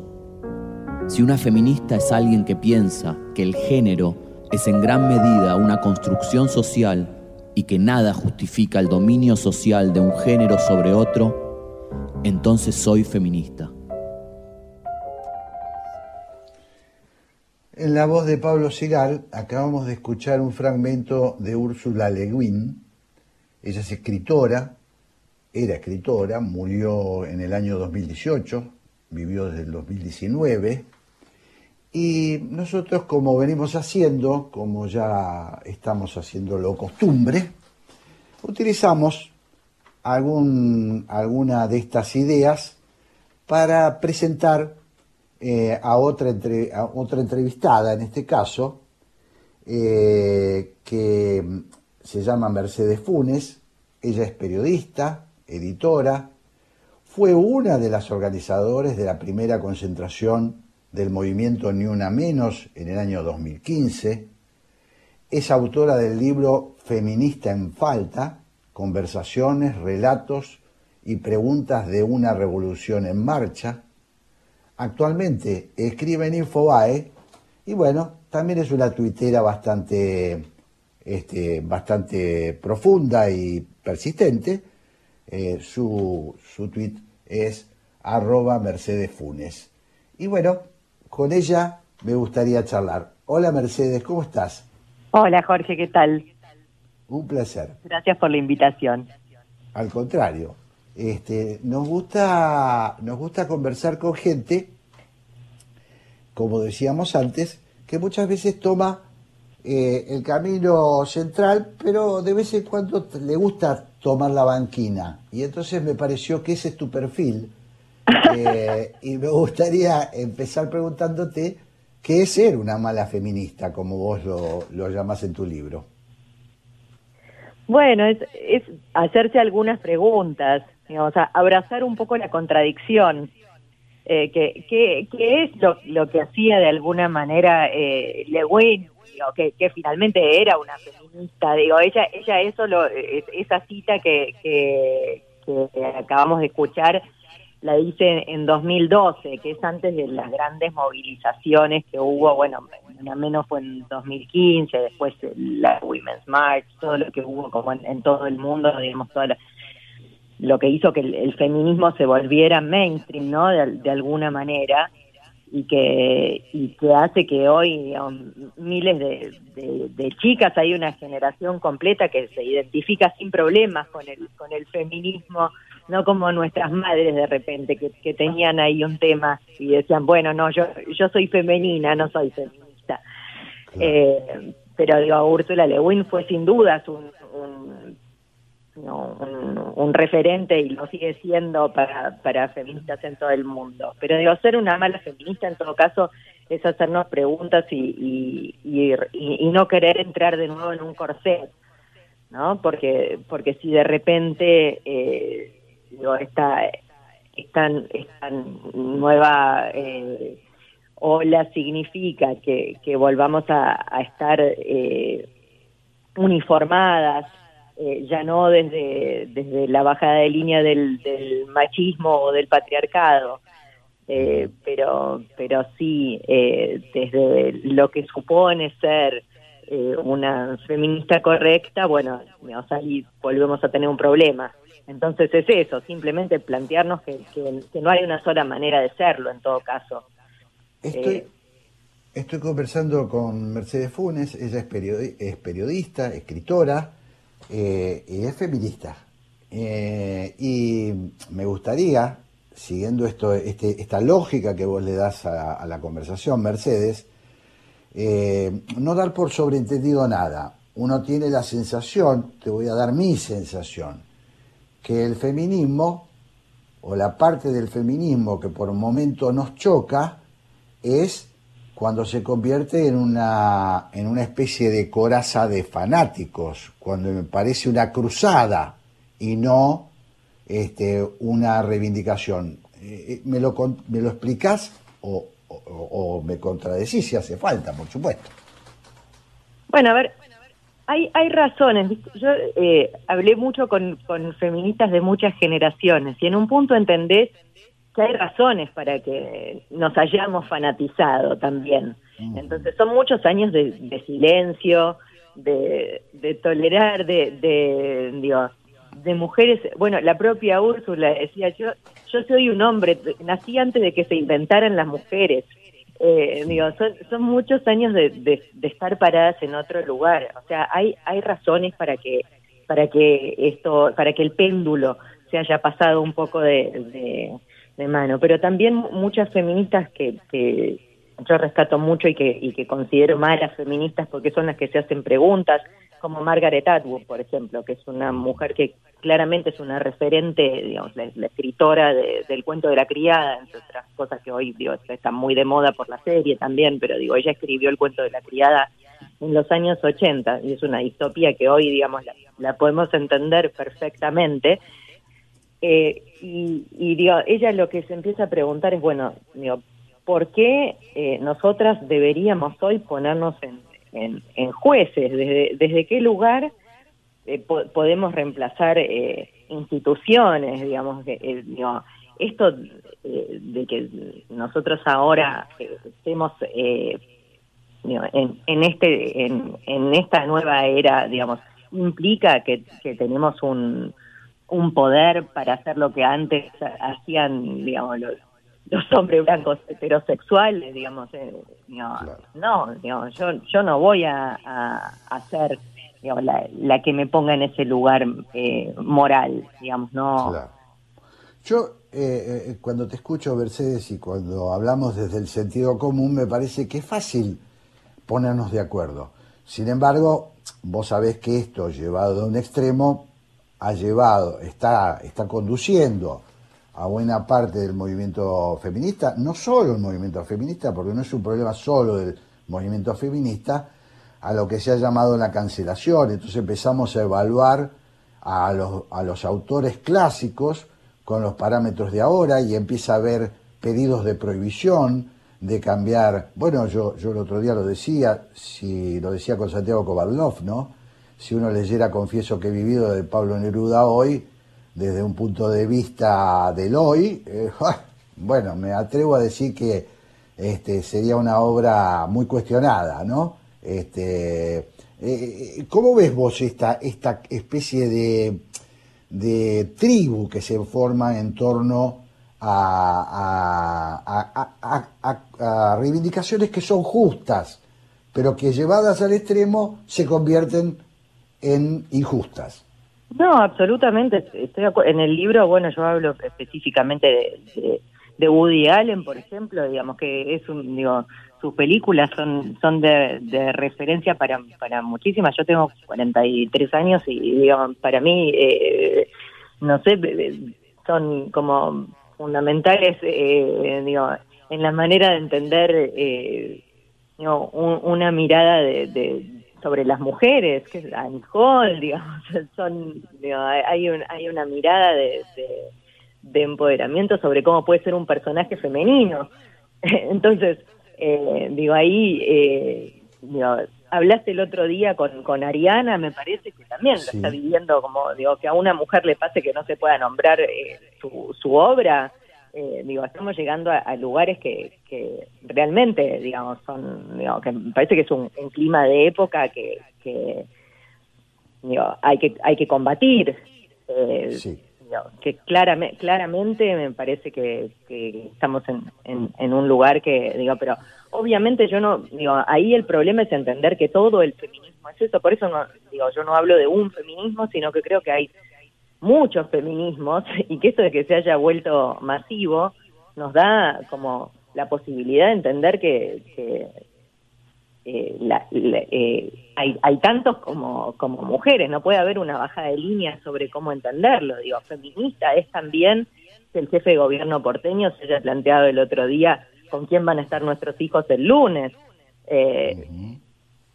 Si una feminista es alguien que piensa que el género es en gran medida una construcción social y que nada justifica el dominio social de un género sobre otro, entonces soy feminista. En la voz de Pablo Sigal acabamos de escuchar un fragmento de Úrsula Le Guin. Ella es escritora, era escritora, murió en el año 2018, vivió desde el 2019. Y nosotros, como venimos haciendo, como ya estamos haciéndolo costumbre, utilizamos alguna de estas ideas para presentar eh, a, otra entre- a otra entrevistada, en este caso, eh, que se llama Mercedes Funes. Ella es periodista, editora, fue una de las organizadoras de la primera concentración del movimiento Ni Una Menos en el año 2015. Es autora del libro Feminista en Falta, conversaciones, relatos y preguntas de una revolución en marcha. Actualmente escribe en Infobae y bueno, también es una tuitera bastante, este, bastante profunda y persistente. Eh, su, su tweet es arroba Mercedes Funes. Y bueno, con ella me gustaría charlar. Hola Mercedes, ¿cómo estás? Hola Jorge, ¿qué tal? Un placer. Gracias por la invitación. Al contrario, este, nos gusta, nos gusta conversar con gente, como decíamos antes, que muchas veces toma eh, el camino central, pero de vez en cuando le gusta tomar la banquina. Y entonces me pareció que ese es tu perfil. Eh, y me gustaría empezar preguntándote qué es ser una mala feminista, como vos lo, lo llamás en tu libro. Bueno, es, es hacerse algunas preguntas, digamos, abrazar un poco la contradicción, eh, que, que, es lo, lo que hacía de alguna manera eh, Le Guin, digo, que, finalmente era una feminista, digo, ella, ella eso, lo, es- esa cita que, que acabamos de escuchar, la dice en 2012, que es antes de las grandes movilizaciones que hubo, bueno, Semana Menos fue en 2015, después la Women's March, todo lo que hubo como en, todo el mundo, digamos, todo lo, que hizo que el, feminismo se volviera mainstream, ¿no? de alguna manera y que y que hace que hoy miles de, de, chicas hay una generación completa que se identifica sin problemas con el con el feminismo no como nuestras madres de repente que, que tenían ahí un tema y decían bueno no yo yo soy femenina no soy feminista eh, pero digo Úrsula Lewin fue sin dudas un un, referente y lo sigue siendo para, para feministas en todo el mundo. Pero digo, ser una mala feminista en todo caso es hacernos preguntas y, y, y, no querer entrar de nuevo en un corset, ¿no? Porque, porque si de repente eh, esta, esta, esta nueva eh, ola significa que, que volvamos a, a estar eh, uniformadas eh, ya no desde, desde la bajada de línea del, machismo o del patriarcado, eh, pero, pero sí eh, desde lo que supone ser una feminista correcta, bueno, ahí volvemos a tener un problema. Entonces es eso, simplemente plantearnos que, que, no hay una sola manera de serlo en todo caso. Estoy, estoy conversando con Mercedes Funes, ella es, es periodista, escritora, eh, y es feminista. Eh, y me gustaría, siguiendo esto, este, esta lógica que vos le das a, la conversación, Mercedes, eh, no dar por sobreentendido nada. Uno tiene la sensación, te voy a dar mi sensación, que el feminismo, o la parte del feminismo que por momento nos choca, es cuando se convierte en una, en una especie de coraza de fanáticos, cuando me parece una cruzada y no este, una reivindicación. Eh, eh, ¿Me lo, me lo explicás o, o, me contradecís si hace falta, por supuesto? Bueno, a ver, hay, hay razones. Yo eh, hablé mucho con, con feministas de muchas generaciones y en un punto entendés hay razones para que nos hayamos fanatizado también. Entonces son muchos años de, silencio, de, tolerar, de, de, de mujeres, bueno, la propia Úrsula decía, yo, yo soy un hombre, nací antes de que se inventaran las mujeres. Eh, digo, son, son muchos años de, de, estar paradas en otro lugar. O sea, hay, hay razones para que, para que esto, para que el péndulo se haya pasado un poco de, de mano, pero también muchas feministas que, que yo rescato mucho y que, y que considero malas feministas porque son las que se hacen preguntas, como Margaret Atwood, por ejemplo, que es una mujer que claramente es una referente, digamos, la, escritora del cuento de la criada, entre otras cosas que hoy digo, está muy de moda por la serie también, pero digo, ella escribió el cuento de la criada en los años 80 y es una distopía que hoy, digamos, la, la podemos entender perfectamente. Eh, y, y digo, ella lo que se empieza a preguntar es, bueno, digo, ¿por qué eh, nosotras deberíamos hoy ponernos en, en, jueces? ¿Desde, ¿Desde qué lugar eh, podemos reemplazar instituciones? Digamos, que, digo, esto de que nosotros ahora estemos en, en, este, en, en esta nueva era, digamos, implica que, que tenemos un un poder para hacer lo que antes hacían, digamos, los, hombres blancos heterosexuales, digamos, eh, no, digamos, yo, yo no voy a, a, ser digamos, la, la, que me ponga en ese lugar eh, moral, digamos, no. Yo, eh, cuando te escucho, Mercedes, y cuando hablamos desde el sentido común, me parece que es fácil ponernos de acuerdo. Sin embargo, vos sabés que esto, llevado a un extremo, ha llevado, está, está conduciendo a buena parte del movimiento feminista, no solo el movimiento feminista, porque no es un problema solo del movimiento feminista, a lo que se ha llamado la cancelación. Entonces empezamos a evaluar a los, a los autores clásicos con los parámetros de ahora y empieza a haber pedidos de prohibición, de cambiar, bueno, yo, yo el otro día lo decía, si lo decía con Santiago Kovalov, ¿no? si uno leyera Confieso que he vivido de Pablo Neruda hoy, desde un punto de vista del hoy, eh, bueno, me atrevo a decir que este, sería una obra muy cuestionada, ¿no? Este, eh, ¿Cómo ves vos esta, esta especie de, de tribu que se forma en torno a- a- a- a reivindicaciones que son justas, pero que llevadas al extremo se convierten en injustas? No, absolutamente. Estoy en el libro, bueno, yo hablo específicamente de, Woody Allen, por ejemplo, digamos que es un, digo, sus películas son son de, referencia para para muchísimas. Yo tengo 43 años y digamos, para mí, eh, no sé, eh, son como fundamentales, eh, digo, en la manera de entender, eh, digo, un- una mirada de, de- sobre las mujeres, que es Hall, digamos, son, digo, hay- hay, un- hay una mirada de, de- de empoderamiento sobre cómo puede ser un personaje femenino. Entonces, eh, digo, ahí, eh, digo, hablaste el otro día con, con Ariana, me parece que también Sí. lo está viviendo como, digo, que a una mujer le pase que no se pueda nombrar eh, su, su obra. Eh, digo, estamos llegando a, a lugares que, que realmente, digamos, son, digo, que me parece que es un, un clima de época que, que digo, hay que hay que combatir. Eh, Sí. digo, que claramente, claramente me parece que, que estamos en, en, en un lugar que, digo, pero obviamente yo no, digo, ahí el problema es entender que todo el feminismo es eso, por eso no, digo, yo no hablo de un feminismo, sino que creo que hay muchos feminismos y que esto de que se haya vuelto masivo nos da como la posibilidad de entender que, que eh, la- eh, hay, hay tantos como, como mujeres, no puede haber una bajada de línea sobre cómo entenderlo. Digo, feminista es también que el jefe de gobierno porteño se haya planteado el otro día con quién van a estar nuestros hijos el lunes, eh,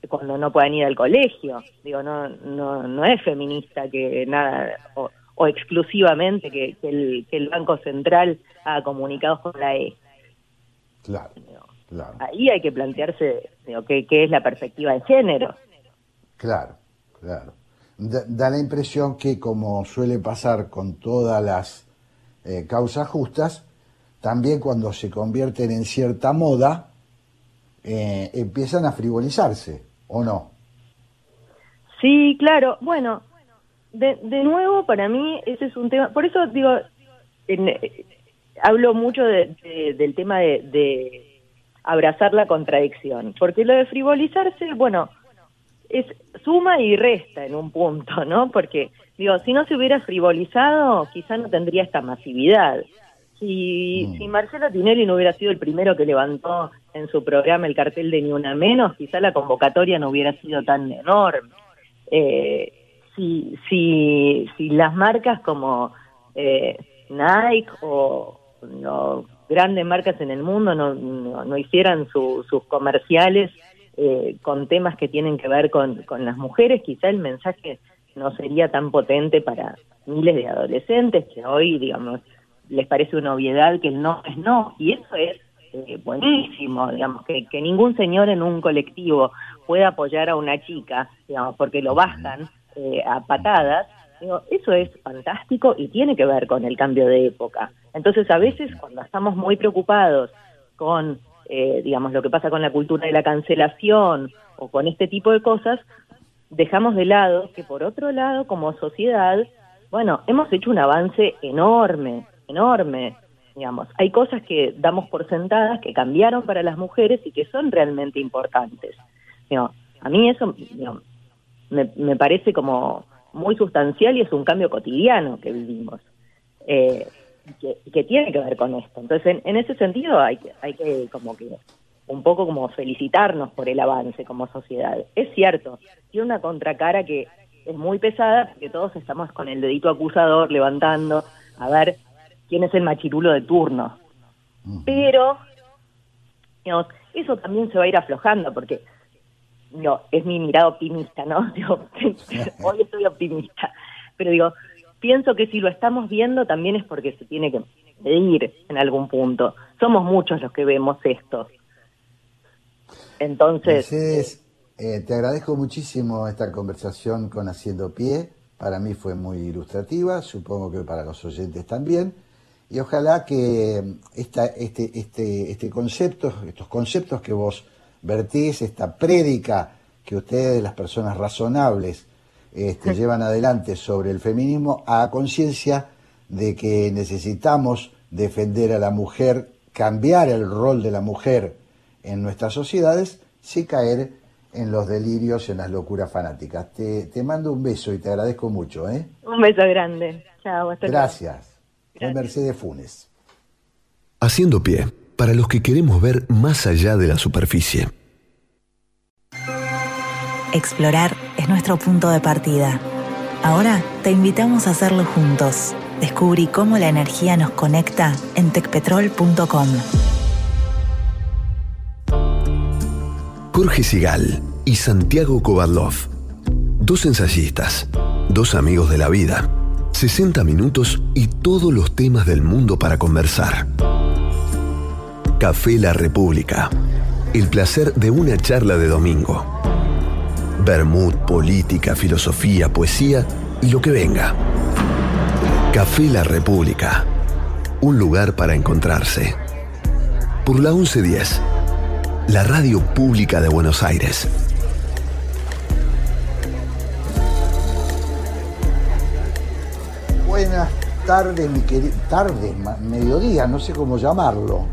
cuando no puedan ir al colegio. Digo, no, no, no es feminista que nada, o, o exclusivamente que, que el, que el Banco Central haga comunicados con la E. Claro, claro. Ahí hay que plantearse digo, qué, qué es la perspectiva de género. Claro, claro. Da, da la impresión que, como suele pasar con todas las eh, causas justas, también cuando se convierten en cierta moda, eh, empiezan a frivolizarse, ¿o no? Sí, claro. Bueno, de, de nuevo, para mí ese es un tema. Por eso digo, en- eh, hablo mucho de- de- del tema de, de abrazar la contradicción, porque lo de frivolizarse, bueno, es suma y resta en un punto, ¿no? Porque digo, si no se hubiera frivolizado, quizá no tendría esta masividad. Si, si Marcelo Tinelli no hubiera sido el primero que levantó en su programa el cartel de Ni Una Menos, quizá la convocatoria no hubiera sido tan enorme. Eh, si, si, si las marcas como eh, Nike o no, grandes marcas en el mundo no, no, hicieran su- sus comerciales eh, con temas que tienen que ver con, con las mujeres, quizá el mensaje no sería tan potente para miles de adolescentes que hoy, digamos, les parece una obviedad que el no es no, y eso es eh, buenísimo, digamos, que, ningún señor en un colectivo pueda apoyar a una chica, digamos, porque lo bajan eh, a patadas, digo, eso es fantástico y tiene que ver con el cambio de época. Entonces, a veces cuando estamos muy preocupados con, eh, digamos, lo que pasa con la cultura de la cancelación o con este tipo de cosas, dejamos de lado que por otro lado, como sociedad, bueno, hemos hecho un avance enorme, enorme. Digamos, hay cosas que damos por sentadas que cambiaron para las mujeres y que son realmente importantes. A mí eso me parece como muy sustancial y es un cambio cotidiano que vivimos. Eh, que, que tiene que ver con esto. Entonces, en, en ese sentido hay que, hay que como que un poco como felicitarnos por el avance como sociedad. Es cierto, tiene una contracara que es muy pesada porque todos estamos con el dedito acusador levantando a ver quién es el machirulo de turno. Pero, digamos, eso también se va a ir aflojando porque no, es mi mirada optimista, ¿no? Digo, hoy estoy optimista, pero digo, pienso que si lo estamos viendo también es porque se tiene que medir en algún punto. Somos muchos los que vemos esto. Entonces, Mercedes, eh, te agradezco muchísimo esta conversación con Haciendo Pie. Para mí fue muy ilustrativa, supongo que para los oyentes también. Y ojalá que esta, este, este, este concepto, estos conceptos que vos vertís, esta prédica que ustedes, las personas razonables, este, llevan adelante sobre el feminismo, a conciencia de que necesitamos defender a la mujer, cambiar el rol de la mujer en nuestras sociedades, sin caer en los delirios, en las locuras fanáticas. Te, te mando un beso y te agradezco mucho. ¿eh? Un beso grande. Chao, hasta luego. Gracias. Mercedes Funes. Haciendo pie, para los que queremos ver más allá de la superficie. Explorar es nuestro punto de partida. Ahora te invitamos a hacerlo juntos. Descubrí cómo la energía nos conecta en tecpetrol.com. Jorge Sigal y Santiago Kovadlov. Dos ensayistas, dos amigos de la vida. 60 minutos y todos los temas del mundo para conversar. Café La República. El placer de una charla de domingo. Bermud, política, filosofía, poesía y lo que venga. Café La República. Un lugar para encontrarse. Por la 1110. La radio pública de Buenos Aires. Buenas tardes, mi querido. Tarde, ma- mediodía, no sé cómo llamarlo.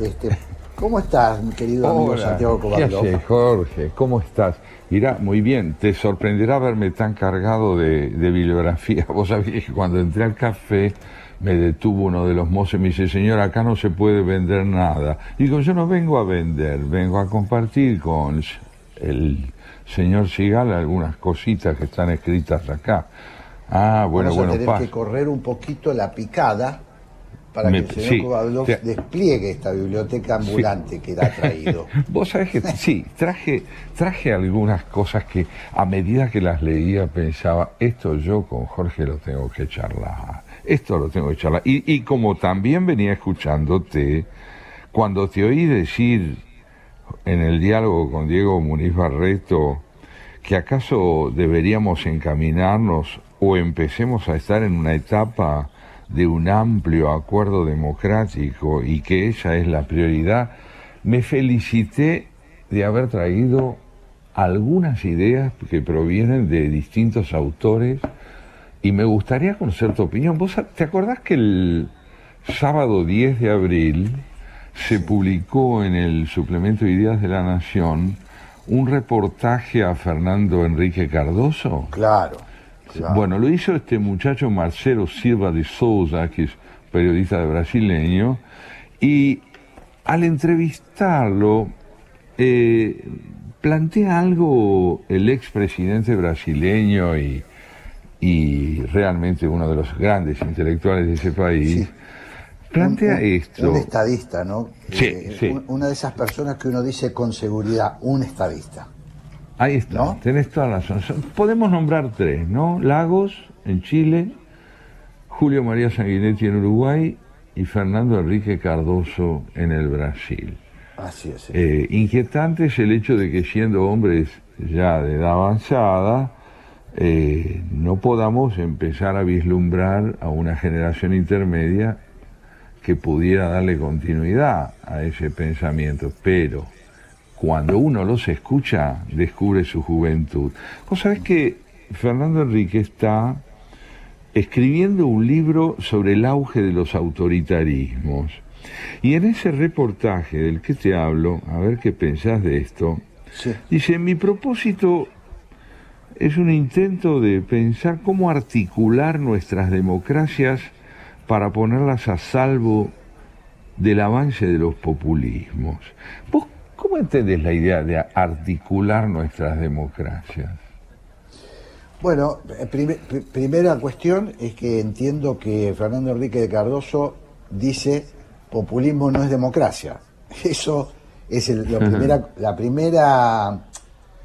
Este, ¿Cómo estás, mi querido amigo Hola, Santiago ¿Qué Cobaldo? haces, Jorge? ¿Cómo estás? Mirá, muy bien, te sorprenderá verme tan cargado de, de bibliografía. Vos sabés que cuando entré al café me detuvo uno de los mozos y me dice, señor, acá no se puede vender nada. Digo, yo no vengo a vender, vengo a compartir con el señor Sigal algunas cositas que están escritas acá. Ah, bueno, Vamos bueno, tener paz. que correr un poquito la picada para Me- que el señor sí, te- despliegue esta biblioteca ambulante que ha traído. Vos sabés que sí, traje, traje algunas cosas que a medida que las leía pensaba, esto yo con Jorge lo tengo que charlar, esto lo tengo que charlar. Y, y como también venía escuchándote, cuando te oí decir en el diálogo con Diego Muniz Barreto que acaso deberíamos encaminarnos o empecemos a estar en una etapa de un amplio acuerdo democrático y que esa es la prioridad, me felicité de haber traído algunas ideas que provienen de distintos autores y me gustaría conocer tu opinión. ¿Vos te acordás que el sábado 10 de abril se publicó en el suplemento de Ideas de la Nación un reportaje a Fernando Enrique Cardoso? Claro. Claro. Bueno, lo hizo este muchacho Marcelo Silva de Souza, que es periodista brasileño, y al entrevistarlo eh, plantea algo el expresidente brasileño y, y realmente uno de los grandes intelectuales de ese país, plantea Un- un- esto. Un estadista, ¿no? Sí, Eh, sí. Una de esas personas que uno dice con seguridad, un estadista. Ahí está, tenés toda la razón. Podemos nombrar tres, ¿no? Lagos en Chile, Julio María Sanguinetti en Uruguay y Fernando Enrique Cardoso en el Brasil. Así es. Eh, inquietante es el hecho de que siendo hombres ya de edad avanzada, eh, no podamos empezar a vislumbrar a una generación intermedia que pudiera darle continuidad a ese pensamiento. Pero cuando uno los escucha, descubre su juventud. Vos sabés que Fernando Enrique está escribiendo un libro sobre el auge de los autoritarismos. Y en ese reportaje del que te hablo, a ver qué pensás de esto, dice, mi propósito es un intento de pensar cómo articular nuestras democracias para ponerlas a salvo del avance de los populismos. ¿Vos cómo entendés la idea de articular nuestras democracias? Bueno, prime- pr- primera cuestión es que entiendo que Fernando Enrique de Cardoso dice populismo no es democracia. Eso es el- la, primera, la primera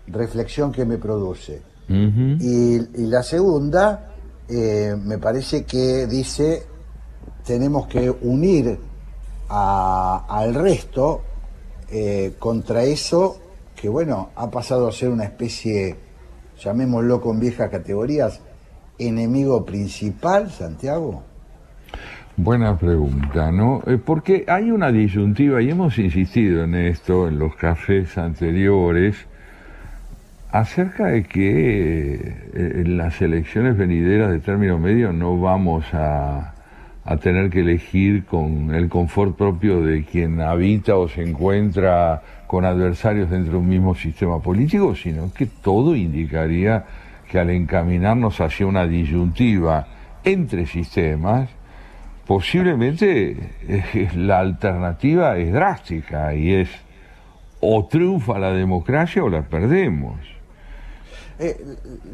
reflexión que me produce. Y, y la segunda, eh, me parece que dice, tenemos que unir a- al resto eh, contra eso que, bueno, ha pasado a ser una especie, llamémoslo con viejas categorías, enemigo principal, Santiago. Buena pregunta, ¿no? Eh, porque hay una disyuntiva, y hemos insistido en esto en los cafés anteriores, acerca de que eh, en las elecciones venideras de término medio no vamos a, a tener que elegir con el confort propio de quien habita o se encuentra con adversarios dentro de un mismo sistema político, sino que todo indicaría que al encaminarnos hacia una disyuntiva entre sistemas, posiblemente eh, la alternativa es drástica y es o triunfa la democracia o la perdemos. Eh,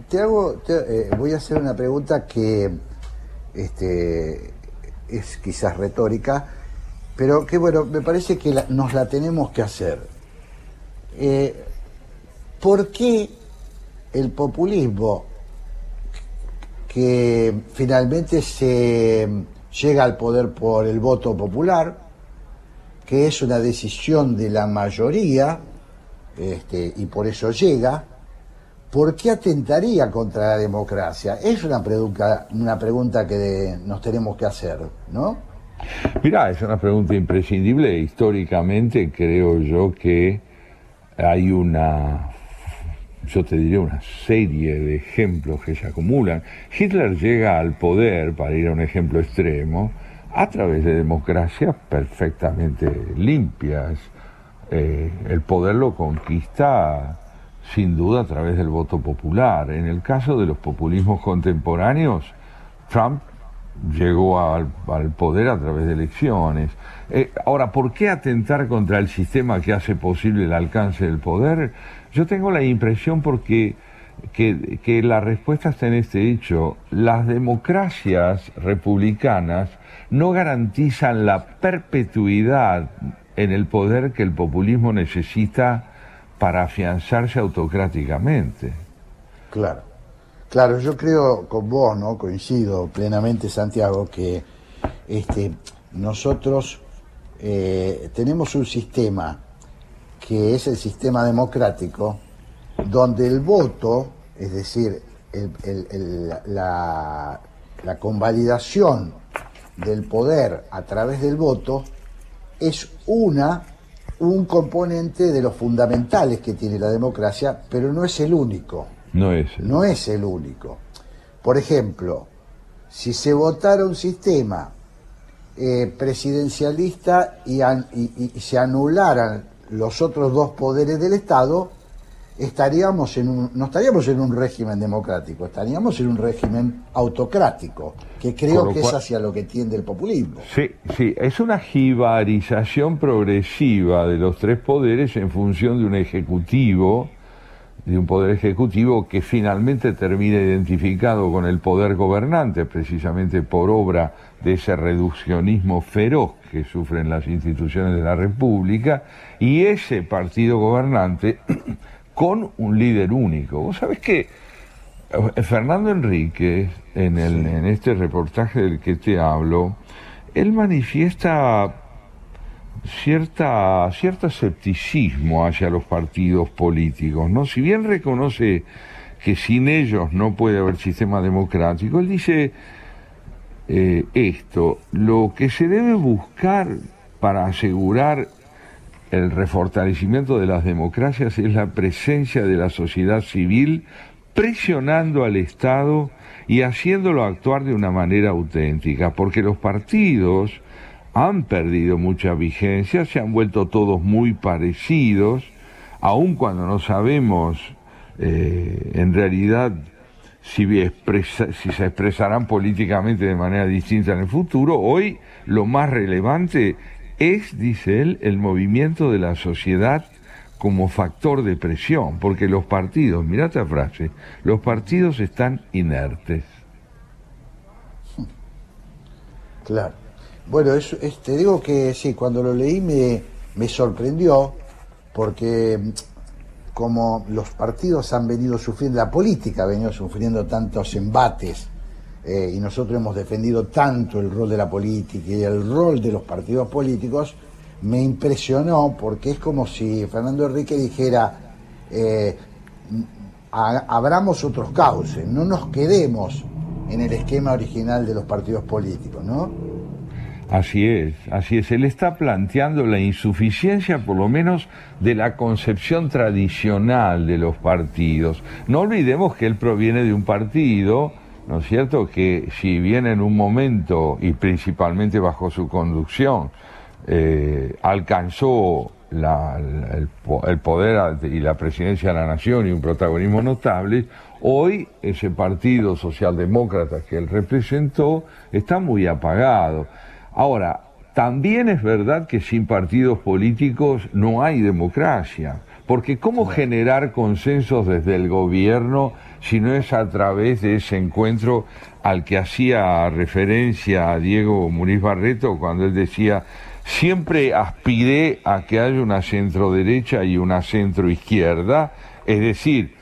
te hago, te- eh, voy a hacer una pregunta que este, es quizás retórica, pero que bueno, me parece que nos la tenemos que hacer. Eh, ¿Por qué el populismo que finalmente se llega al poder por el voto popular, que es una decisión de la mayoría, este, y por eso llega, ¿por qué atentaría contra la democracia? Es una pregunta, una pregunta que nos tenemos que hacer, ¿no? Mirá, es una pregunta imprescindible. Históricamente creo yo que hay una, yo te diría una serie de ejemplos que se acumulan. Hitler llega al poder, para ir a un ejemplo extremo, a través de democracias perfectamente limpias. Eh, el poder lo conquista sin duda a través del voto popular. En el caso de los populismos contemporáneos, Trump llegó al, poder a través de elecciones. Eh, ahora, ¿por qué atentar contra el sistema que hace posible el alcance del poder? Yo tengo la impresión porque que, que la respuesta está en este hecho. Las democracias republicanas no garantizan la perpetuidad en el poder que el populismo necesita para afianzarse autocráticamente. Claro. Claro, yo creo con vos, ¿no? Coincido plenamente, Santiago, que este, nosotros eh, tenemos un sistema que es el sistema democrático, donde el voto, es decir, la convalidación del poder a través del voto, es una un componente de los fundamentales que tiene la democracia, pero no es el único. No es. No es el único. Por ejemplo, si se votara un sistema eh, presidencialista y, an- y- y- y se anularan los otros dos poderes del Estado, estaríamos en un, no estaríamos en un régimen democrático, estaríamos en un régimen autocrático, que creo que es hacia lo que tiende el populismo. Sí, sí, es una jibarización progresiva de los tres poderes en función de un ejecutivo, de un poder ejecutivo que finalmente termina identificado con el poder gobernante, precisamente por obra de ese reduccionismo feroz que sufren las instituciones de la República, y ese partido gobernante con un líder único. Vos sabés que eh, Fernando Enríquez, en, el, en este reportaje del que te hablo, él manifiesta cierta, cierto escepticismo hacia los partidos políticos, ¿no? Si bien reconoce que sin ellos no puede haber sistema democrático, él dice eh, esto, lo que se debe buscar para asegurar el refortalecimiento de las democracias es la presencia de la sociedad civil presionando al Estado y haciéndolo actuar de una manera auténtica, porque los partidos han perdido mucha vigencia, se han vuelto todos muy parecidos, aun cuando no sabemos eh, en realidad si, si se expresarán políticamente de manera distinta en el futuro, hoy lo más relevante es, dice él, el movimiento de la sociedad como factor de presión, porque los partidos, mira esta frase, los partidos están inertes. Claro. Bueno, te digo que sí, cuando lo leí me, me sorprendió, porque mm, como los partidos han venido sufriendo, la política ha venido sufriendo tantos embates, eh, y nosotros hemos defendido tanto el rol de la política y el rol de los partidos políticos, me impresionó porque es como si Fernando Enrique dijera, eh, abramos otros cauces, no nos quedemos en el esquema original de los partidos políticos, ¿no? Así es, así es. Él está planteando la insuficiencia, por lo menos, de la concepción tradicional de los partidos. No olvidemos que él proviene de un partido, ¿no es cierto?, que si bien en un momento, y principalmente bajo su conducción, eh, alcanzó la- el, po- el poder y la presidencia de la nación y un protagonismo notable, hoy ese partido socialdemócrata que él representó está muy apagado. Ahora, también es verdad que sin partidos políticos no hay democracia, porque ¿cómo generar consensos desde el gobierno si no es a través de ese encuentro al que hacía referencia a Diego Muniz Barreto cuando él decía siempre aspiré a que haya una centro derecha y una centro izquierda, es decir,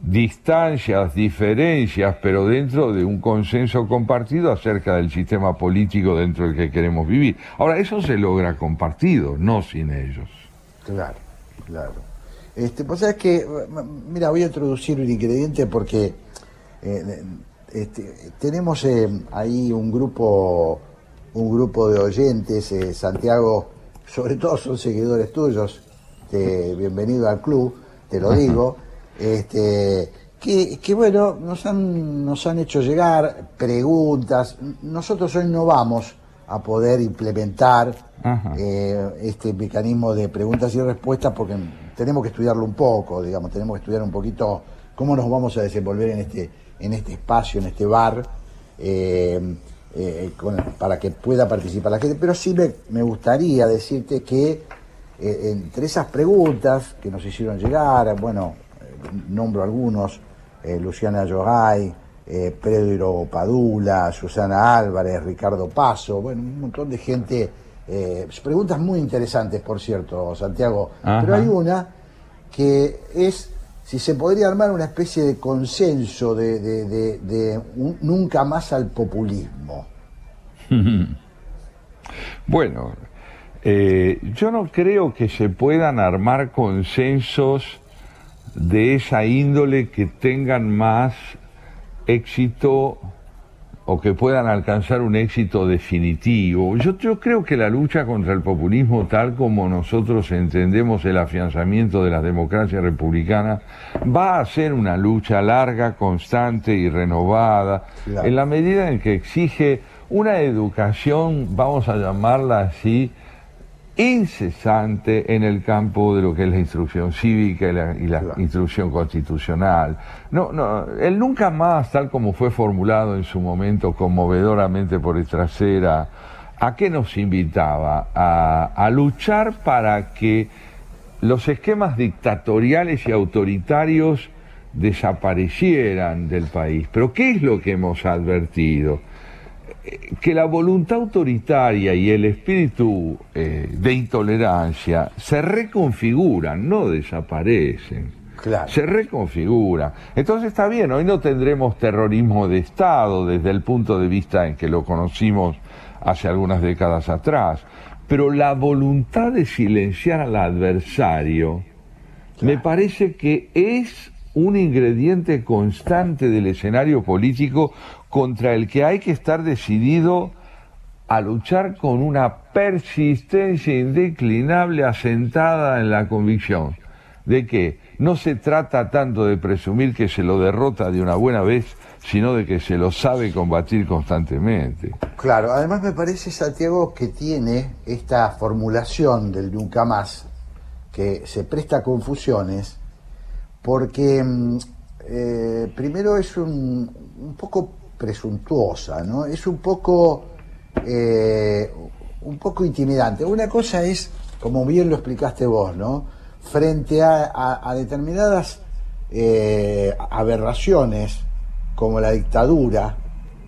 distancias, diferencias, pero dentro de un consenso compartido acerca del sistema político dentro del que queremos vivir. Ahora, eso se logra con partidos, no sin ellos. Claro, claro. Este, pues sabes que, mira, voy a introducir un ingrediente porque eh, este, tenemos eh, ahí un grupo, un grupo de oyentes, eh, Santiago, sobre todo son seguidores tuyos, te- bienvenido al club, te lo digo, este, que, que bueno, nos han, nos han hecho llegar preguntas, nosotros hoy no vamos a poder implementar este mecanismo de preguntas y respuestas porque tenemos que estudiarlo un poco, digamos, tenemos que estudiar un poquito cómo nos vamos a desenvolver en este, en este espacio, en este bar, eh, eh, para que pueda participar la gente. Pero sí me, gustaría decirte que eh, entre esas preguntas que nos hicieron llegar, bueno, nombro algunos, Luciana Yogay, Pedro Padula, Susana Álvarez, Ricardo Paso, bueno, un montón de gente, eh, preguntas muy interesantes, por cierto, Santiago, Ajá. pero hay una que es si se podría armar una especie de consenso de, de- de- de un- nunca más al populismo. Bueno, eh, yo no creo que se puedan armar consensos de esa índole que tengan más éxito o que puedan alcanzar un éxito definitivo. Yo, yo creo que la lucha contra el populismo, tal como nosotros entendemos el afianzamiento de la democracia republicana, va a ser una lucha larga, constante y renovada, Claro. en la medida en que exige una educación, vamos a llamarla así, incesante en el campo de lo que es la instrucción cívica y la, y la instrucción constitucional. No, no, el nunca más, tal como fue formulado en su momento conmovedoramente por Estracera, ¿a qué nos invitaba? A, a luchar para que los esquemas dictatoriales y autoritarios desaparecieran del país. Pero ¿qué es lo que hemos advertido? Que la voluntad autoritaria y el espíritu eh, de intolerancia se reconfiguran, no desaparecen. Se reconfiguran. Entonces está bien, hoy no tendremos terrorismo de Estado desde el punto de vista en que lo conocimos hace algunas décadas atrás, pero la voluntad de silenciar al adversario me parece que es un ingrediente constante del escenario político contra el que hay que estar decidido a luchar con una persistencia indeclinable asentada en la convicción de que no se trata tanto de presumir que se lo derrota de una buena vez, sino de que se lo sabe combatir constantemente. Claro, además me parece, Santiago, que tiene esta formulación del nunca más, que se presta a confusiones, porque mm, eh, primero es un, un poco presuntuosa, ¿no? Es un poco, eh, un poco intimidante. Una cosa es, como bien lo explicaste vos, ¿no? Frente a, determinadas eh, aberraciones, como la dictadura,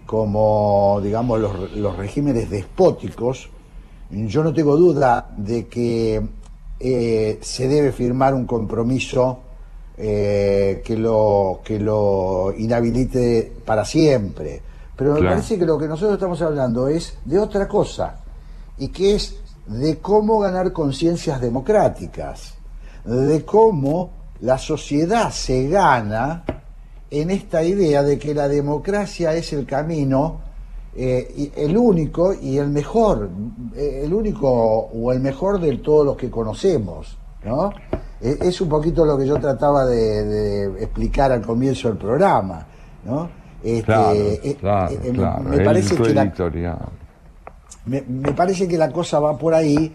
como, digamos, los, los regímenes despóticos, yo no tengo duda de que eh, se debe firmar un compromiso eh, que, lo, que lo inhabilite para siempre. Pero me Claro. parece que lo que nosotros estamos hablando es de otra cosa, y que es de cómo ganar conciencias democráticas, de cómo la sociedad se gana en esta idea de que la democracia es el camino eh, el único y el mejor, eh, el único o el mejor de todos los que conocemos, ¿no? Eh, es un poquito lo que yo trataba de, de explicar al comienzo del programa, ¿no? Este, Claro, claro, eh, me- claro. me parece que la, me, me parece que la cosa va por ahí,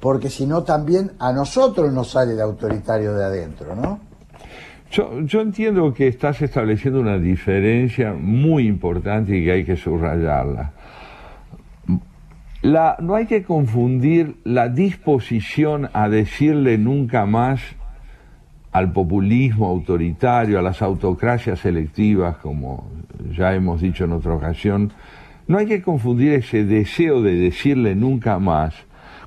porque si no también a nosotros nos sale el autoritario de adentro, ¿no? Yo, yo entiendo que estás estableciendo una diferencia muy importante y que hay que subrayarla. La- no hay que confundir la disposición a decirle nunca más al populismo autoritario, a las autocracias selectivas, como ya hemos dicho en otra ocasión, no hay que confundir ese deseo de decirle nunca más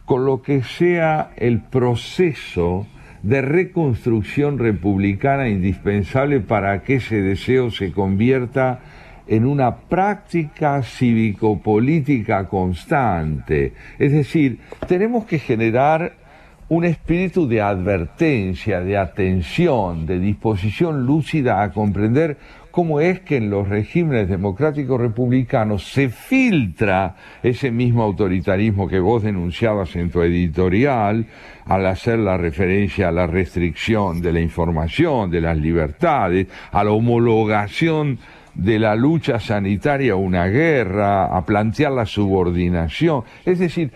con lo que sea el proceso de reconstrucción republicana indispensable para que ese deseo se convierta en una práctica cívico-política constante. Es decir, tenemos que generar un espíritu de advertencia, de atención, de disposición lúcida a comprender cómo es que en los regímenes democráticos republicanos se filtra ese mismo autoritarismo que vos denunciabas en tu editorial al hacer la referencia a la restricción de la información, de las libertades, a la homologación de la lucha sanitaria una guerra, a plantear la subordinación. Es decir,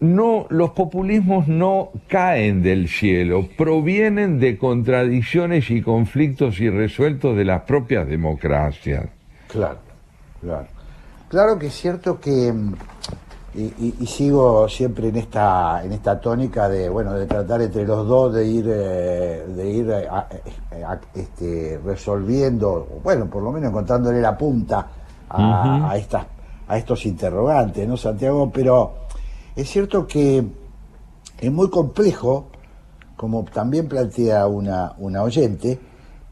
no, los populismos no caen del cielo, provienen de contradicciones y conflictos irresueltos de las propias democracias. Claro, claro. Claro que es cierto que mm, y, y- y sigo siempre en esta en esta tónica de bueno de tratar entre los dos de ir eh, de ir eh, a- eh, a- este, resolviendo bueno por lo menos encontrándole la punta a estas a estos interrogantes no Santiago pero es cierto que es muy complejo como también plantea una, una oyente,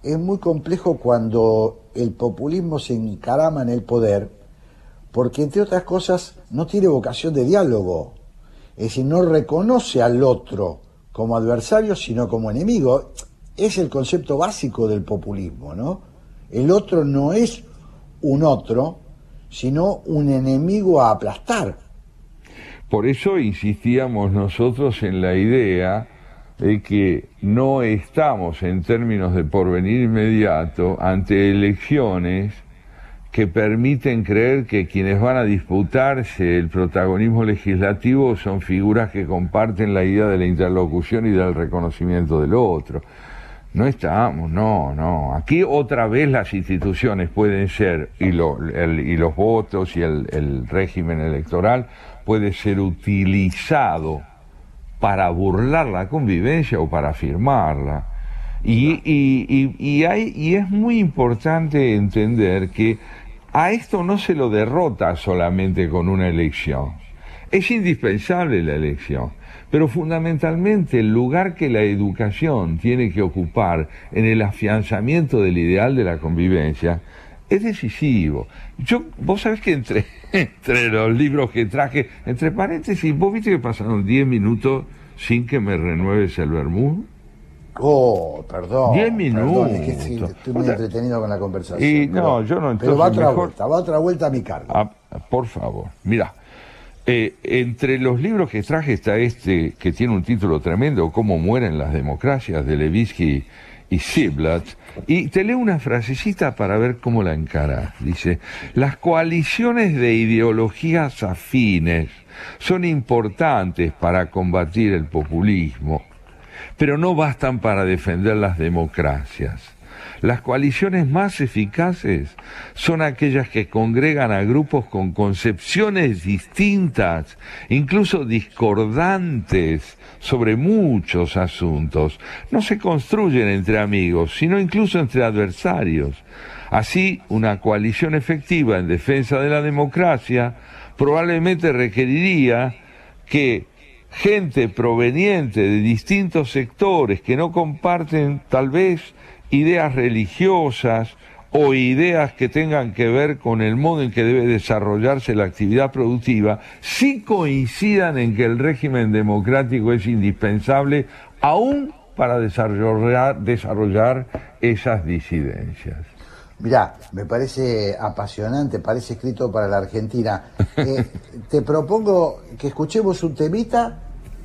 es muy complejo cuando el populismo se encarama en el poder, porque entre otras cosas no tiene vocación de diálogo, es decir, no reconoce al otro como adversario, sino como enemigo. Es el concepto básico del populismo, ¿no? El otro no es un otro, sino un enemigo a aplastar. Por eso insistíamos nosotros en la idea de que no estamos en términos de porvenir inmediato ante elecciones que permiten creer que quienes van a disputarse el protagonismo legislativo son figuras que comparten la idea de la interlocución y del reconocimiento del otro. No estamos, no, no. Aquí otra vez las instituciones pueden ser, y, los votos y el, régimen electoral puede ser utilizado para burlar la convivencia o para afirmarla. Y es muy importante entender que a esto no se lo derrota solamente con una elección. Es indispensable la elección, pero fundamentalmente el lugar que la educación tiene que ocupar en el afianzamiento del ideal de la convivencia es decisivo. Yo, vos sabés que entre, entre los libros que traje, entre paréntesis, vos viste que pasaron 10 minutos sin que me renueves el vermú. Oh, perdón. Diez perdón, es que sí, minutos. estoy muy O sea, entretenido con la conversación. y pero- no, yo no, Pero va otra mejor- vuelta, va otra vuelta a mi cargo. Ah, por favor, mira, eh, entre los libros que traje está este que tiene un título tremendo, Cómo mueren las democracias, de Levitsky y Ziblatt, y te leo una frasecita para ver cómo la encaras. Dice, las coaliciones de ideologías afines son importantes para combatir el populismo, pero no bastan para defender las democracias. Las coaliciones más eficaces son aquellas que congregan a grupos con concepciones distintas, incluso discordantes, sobre muchos asuntos. No se construyen entre amigos, sino incluso entre adversarios. Así, una coalición efectiva en defensa de la democracia probablemente requeriría que gente proveniente de distintos sectores que no comparten tal vez ideas religiosas o ideas que tengan que ver con el modo en que debe desarrollarse la actividad productiva, sí coincidan en que el régimen democrático es indispensable aún para desarrollar, desarrollar esas disidencias. Mirá, me parece apasionante, parece escrito para la Argentina. Eh, te propongo que escuchemos un temita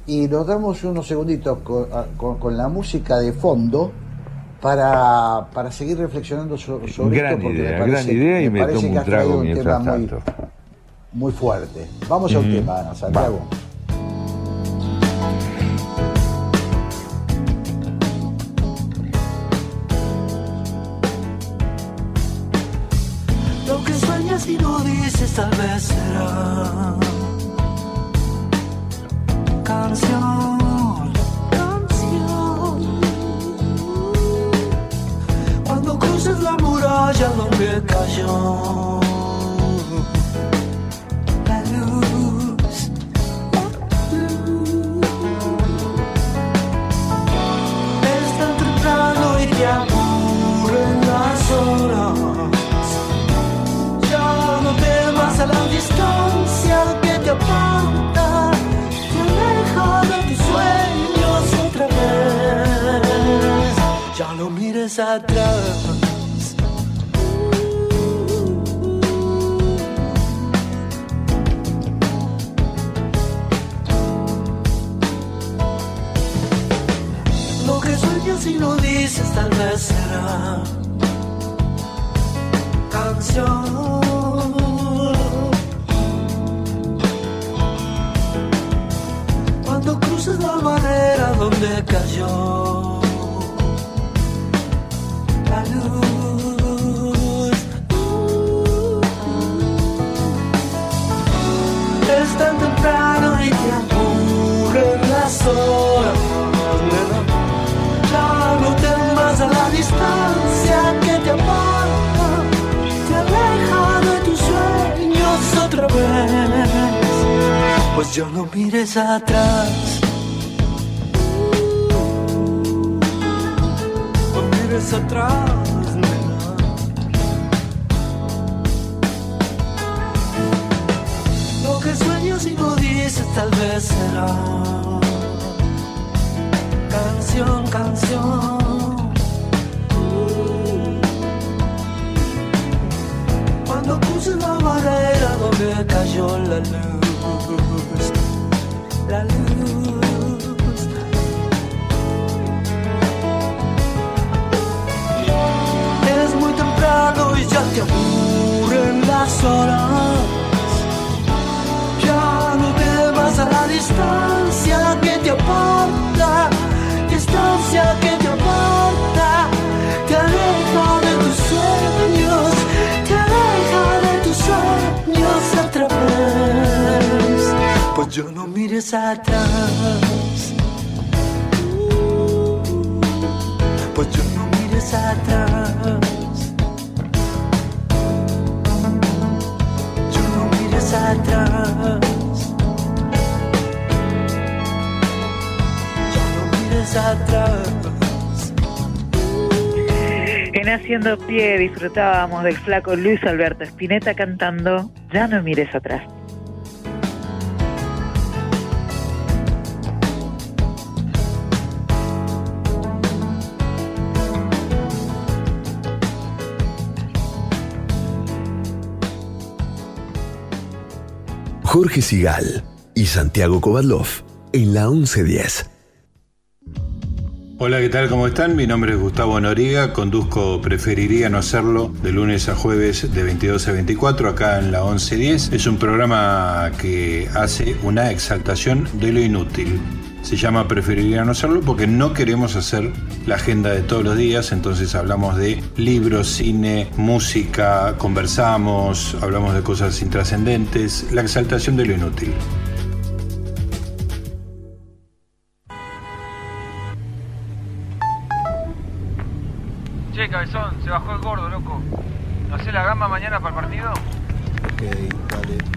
y nos damos unos segunditos con, a- con- con la música de fondo para, para seguir reflexionando so- sobre, Gran esto. porque idea, me parece, gran idea y me parece tomo que un trago un mientras tema muy, tanto. muy fuerte. Vamos a un tema, Santiago. Lo y no dices tal vez será canción, canción. Cuando cruces la muralla donde cayó a la distancia que te aparta, te aleja de tus sueños otra vez. Ya no mires atrás. Lo que sueñas y no dices tal vez será canción. Barrera donde cayó la luz. Es tan temprano y te aburren las horas. Ya no temas a la distancia que te aparta, te aleja de tus sueños otra vez. Pues ya no mires atrás. Mires atrás, nena. Lo que sueñas y no dices tal vez será canción, canción. Cuando cruces la barrera donde cayó la luz, la luz. Y ya te aburren las horas. Ya no temas a la distancia que te aparta, distancia que te aparta, te aleja de tus sueños, te aleja de tus sueños otra. Pues yo no mires atrás. Pues yo no mires atrás. Atrás. Ya no atrás. En Haciendo Pie disfrutábamos del flaco Luis Alberto Spinetta cantando Ya no mires atrás. Jorge Sigal y Santiago Kovadlov en la 1110. Hola, ¿qué tal? ¿Cómo están? Mi nombre es Gustavo Noriga, conduzco Preferiría no hacerlo de lunes a jueves de 22 a 24 acá en la 1110. Es un programa que hace una exaltación de lo inútil. Se llama Preferiría no hacerlo porque no queremos hacer la agenda de todos los días, entonces hablamos de libros, cine, música, conversamos, hablamos de cosas intrascendentes, la exaltación de lo inútil. Che, cabezón, se bajó el gordo, loco. ¿No hace la gamba mañana para el partido? Ok, dale.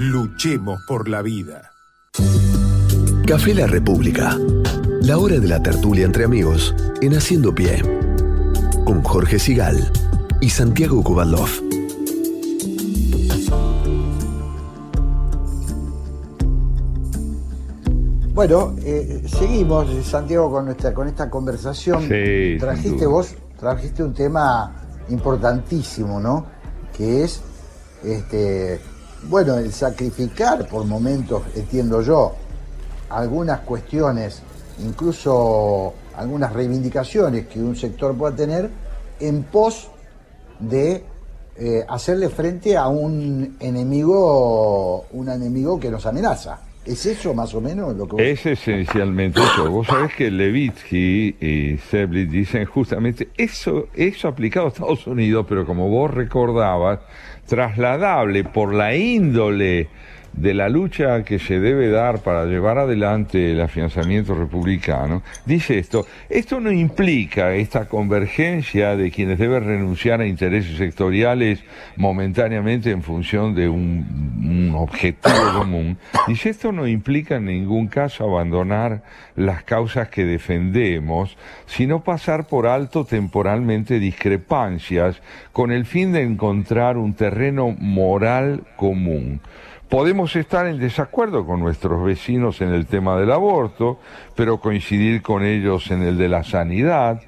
Luchemos por la vida. Café La República. La hora de la tertulia entre amigos en Haciendo Pie. Con Jorge Sigal y Santiago Kubalov. Bueno, eh, seguimos, Santiago, con nuestra con esta conversación. Sí, trajiste vos, trajiste un tema importantísimo, ¿no? Que es, este, bueno, el sacrificar por momentos, entiendo yo, algunas cuestiones, incluso algunas reivindicaciones que un sector pueda tener en pos de eh, hacerle frente a un enemigo, un enemigo que nos amenaza. ¿Es eso más o menos lo que vos- Es esencialmente eso. Vos sabés que Levitsky y Seblit dicen justamente eso, eso aplicado a Estados Unidos, pero como vos recordabas, trasladable por la índole de la lucha que se debe dar para llevar adelante el afianzamiento republicano, dice esto, esto no implica esta convergencia de quienes deben renunciar a intereses sectoriales momentáneamente en función de un, objetivo común, dice esto no implica en ningún caso abandonar las causas que defendemos, sino pasar por alto temporalmente discrepancias con el fin de encontrar un terreno moral común. Podemos estar en desacuerdo con nuestros vecinos en el tema del aborto, pero coincidir con ellos en el de la sanidad.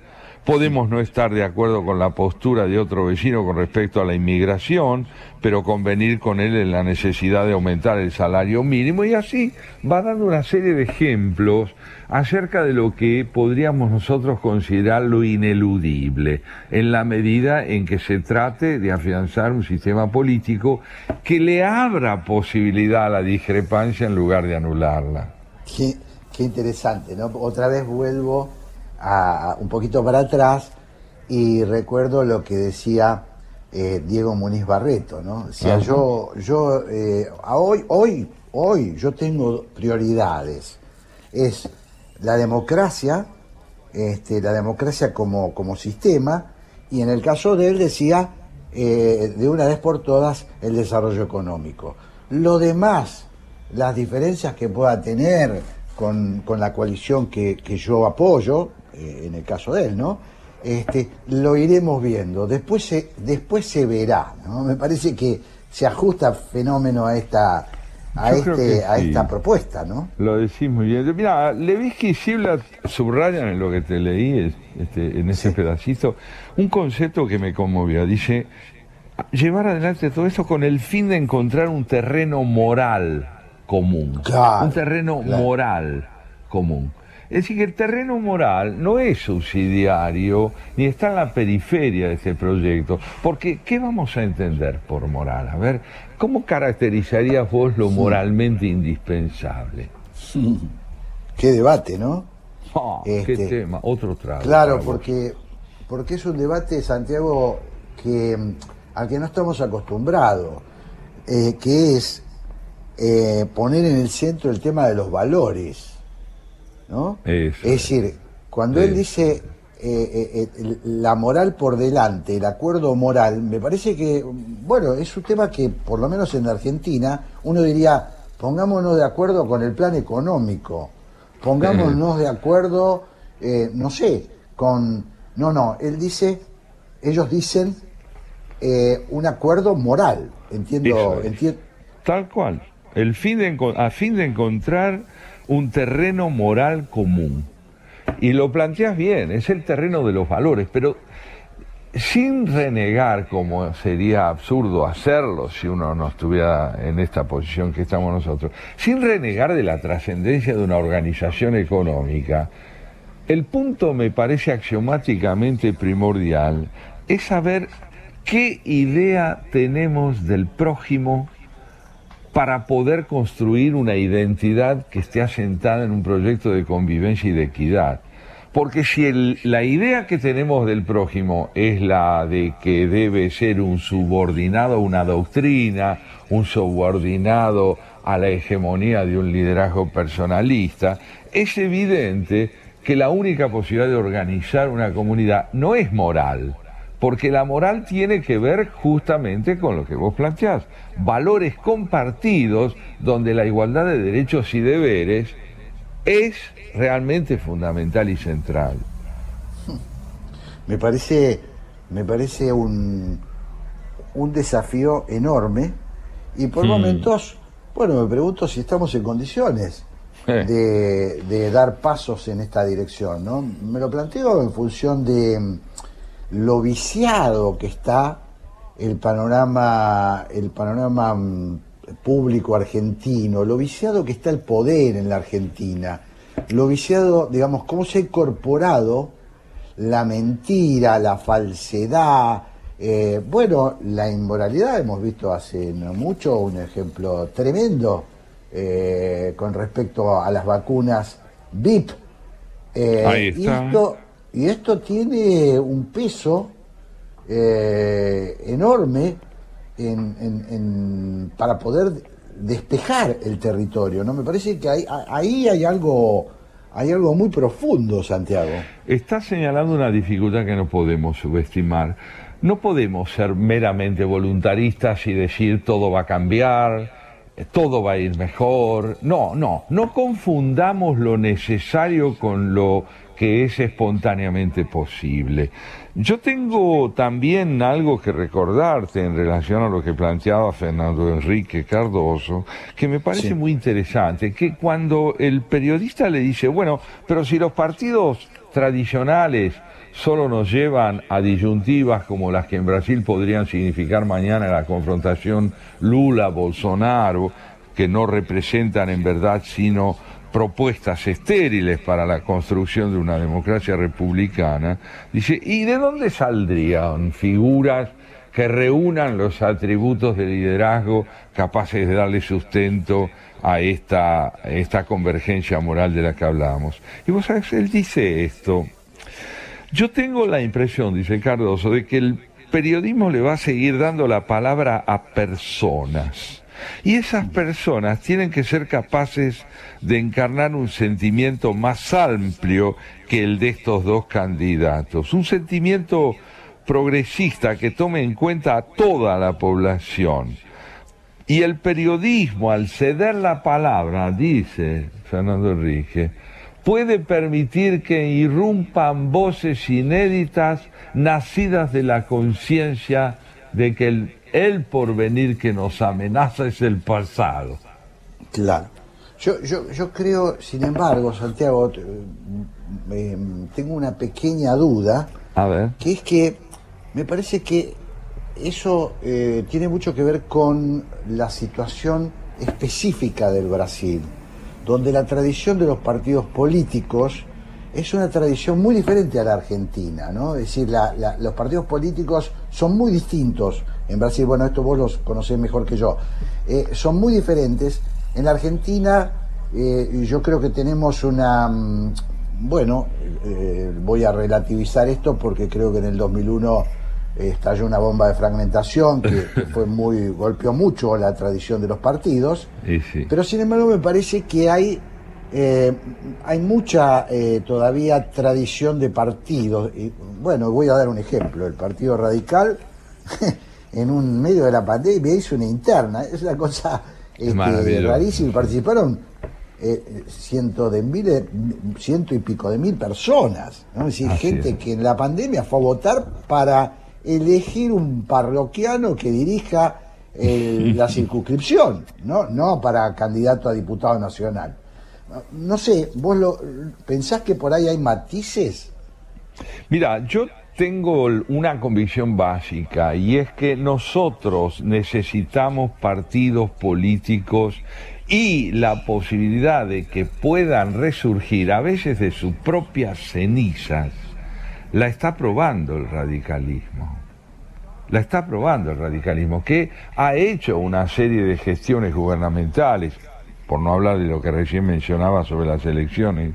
Podemos no estar de acuerdo con la postura de otro vecino con respecto a la inmigración, pero convenir con él en la necesidad de aumentar el salario mínimo y así va dando una serie de ejemplos acerca de lo que podríamos nosotros considerar lo ineludible, en la medida en que se trate de afianzar un sistema político que le abra posibilidad a la discrepancia en lugar de anularla. Qué, qué interesante, ¿no? Otra vez vuelvo a, un poquito para atrás y recuerdo lo que decía eh, Diego Muniz Barreto, ¿no? Decía, Ajá. yo, yo, eh, a hoy, hoy, hoy, yo tengo prioridades. Es la democracia, este, la democracia como, como sistema, y en el caso de él decía, eh, de una vez por todas, el desarrollo económico. Lo demás, las diferencias que pueda tener con, con la coalición que, que yo apoyo, eh, en el caso de él, ¿no? Este, lo iremos viendo. Después se, después se verá, ¿no? Me parece que se ajusta fenómeno a esta, a este, a sí. esta propuesta, ¿no? Lo decís muy bien. Mira, Levinsky y Ziblatt subrayan en lo que te leí, es- este, en ese pedacito, un concepto que me conmovió. Dice, llevar adelante todo esto con el fin de encontrar un terreno moral común. Claro, un terreno claro. moral común. Es decir, que el terreno moral no es subsidiario ni está en la periferia de este proyecto. Porque, ¿qué vamos a entender por moral? A ver, ¿cómo caracterizarías vos lo moralmente indispensable? Qué debate, ¿no? Ah, Este, qué tema, otro trago. Claro, porque, porque es un debate, Santiago, que mm, al que no estamos acostumbrados, eh, que es eh, poner en el centro el tema de los valores, ¿no? Eso es decir, cuando él dice eh, eh, eh, la moral por delante, el acuerdo moral, me parece que, bueno, es un tema que, por lo menos en Argentina, uno diría, pongámonos de acuerdo con el plan económico, pongámonos de acuerdo, eh, no sé, con... No, no, él dice, ellos dicen un acuerdo moral, entiendo, Eso es. entien- Tal cual. El fin de, a fin de encontrar un terreno moral común. Y lo planteas bien, es el terreno de los valores, pero sin renegar, como sería absurdo hacerlo si uno no estuviera en esta posición que estamos nosotros, sin renegar de la trascendencia de una organización económica, el punto me parece axiomáticamente primordial es saber qué idea tenemos del prójimo para poder construir una identidad que esté asentada en un proyecto de convivencia y de equidad. Porque si la idea que tenemos del prójimo es la de que debe ser un subordinado a una doctrina, un subordinado a la hegemonía de un liderazgo personalista, es evidente que la única posibilidad de organizar una comunidad no es moral, porque la moral tiene que ver justamente con lo que vos planteás, valores compartidos donde la igualdad de derechos y deberes es realmente fundamental y central. Me parece, me parece un, un desafío enorme y por Hmm. momentos, bueno, me pregunto si estamos en condiciones Eh. de, de dar pasos en esta dirección, ¿no? Me lo planteo en función de lo viciado que está el panorama, el panorama mm, público argentino, lo viciado que está el poder en la Argentina, lo viciado, digamos, cómo se ha incorporado la mentira, la falsedad, eh, bueno, la inmoralidad, hemos visto hace no mucho un ejemplo tremendo eh, con respecto a las vacunas VIP. Eh, Ahí Y está. esto, y esto tiene un peso eh, enorme en- en- para poder despejar el territorio. ¿no? Me parece que ahí, hay algo hay algo muy profundo, Santiago. Está señalando una dificultad que no podemos subestimar. No podemos ser meramente voluntaristas y decir todo va a cambiar, todo va a ir mejor. No, no, no confundamos lo necesario con lo que es espontáneamente posible. Yo tengo también algo que recordarte en relación a lo que planteaba Fernando Enrique Cardoso, que me parece muy interesante, que cuando el periodista le dice, bueno, pero si los partidos tradicionales solo nos llevan a disyuntivas como las que en Brasil podrían significar mañana la confrontación Lula-Bolsonaro, que no representan en verdad sino propuestas estériles para la construcción de una democracia republicana, dice, ¿y de dónde saldrían figuras que reúnan los atributos de liderazgo capaces de darle sustento a esta, esta convergencia moral de la que hablamos? Y vos sabés, él dice esto, yo tengo la impresión, dice Cardoso, de que el periodismo le va a seguir dando la palabra a personas. Y esas personas tienen que ser capaces de encarnar un sentimiento más amplio que el de estos dos candidatos. Un sentimiento progresista que tome en cuenta a toda la población. Y el periodismo, al ceder la palabra, dice Fernando Enrique, puede permitir que irrumpan voces inéditas nacidas de la conciencia de que el, el porvenir que nos amenaza es el pasado. Claro. Yo, yo, yo creo, sin embargo, Santiago, eh, tengo una pequeña duda, A ver. que es que me parece que eso eh, tiene mucho que ver con la situación específica del Brasil, donde la tradición de los partidos políticos es una tradición muy diferente a la Argentina, ¿no? Es decir, la- la- los partidos políticos son muy distintos en Brasil, bueno, esto vos los conocés mejor que yo, Eh, son muy diferentes. En la Argentina eh, yo creo que tenemos una, mm, bueno, eh, voy a relativizar esto porque creo que en el 2001 estalló una bomba de fragmentación que, que fue muy golpeó mucho la tradición de los partidos sí. pero sin embargo me parece que hay eh, hay mucha eh, todavía tradición de partidos y bueno voy a dar un ejemplo el partido radical en un medio de la pandemia hizo una interna es una cosa este, rarísima y participaron eh, ciento de miles, ciento y pico de mil personas, ¿no? Es decir, Así gente es. que en la pandemia fue a votar para elegir un parroquiano que dirija el- la circunscripción, ¿no? No para candidato a diputado nacional. No sé, vos lo, pensás que por ahí hay matices? Mira, yo tengo una convicción básica y es que nosotros necesitamos partidos políticos y la posibilidad de que puedan resurgir a veces de sus propias cenizas, la está probando el radicalismo. La está probando el radicalismo, que ha hecho una serie de gestiones gubernamentales, por no hablar de lo que recién mencionaba sobre las elecciones,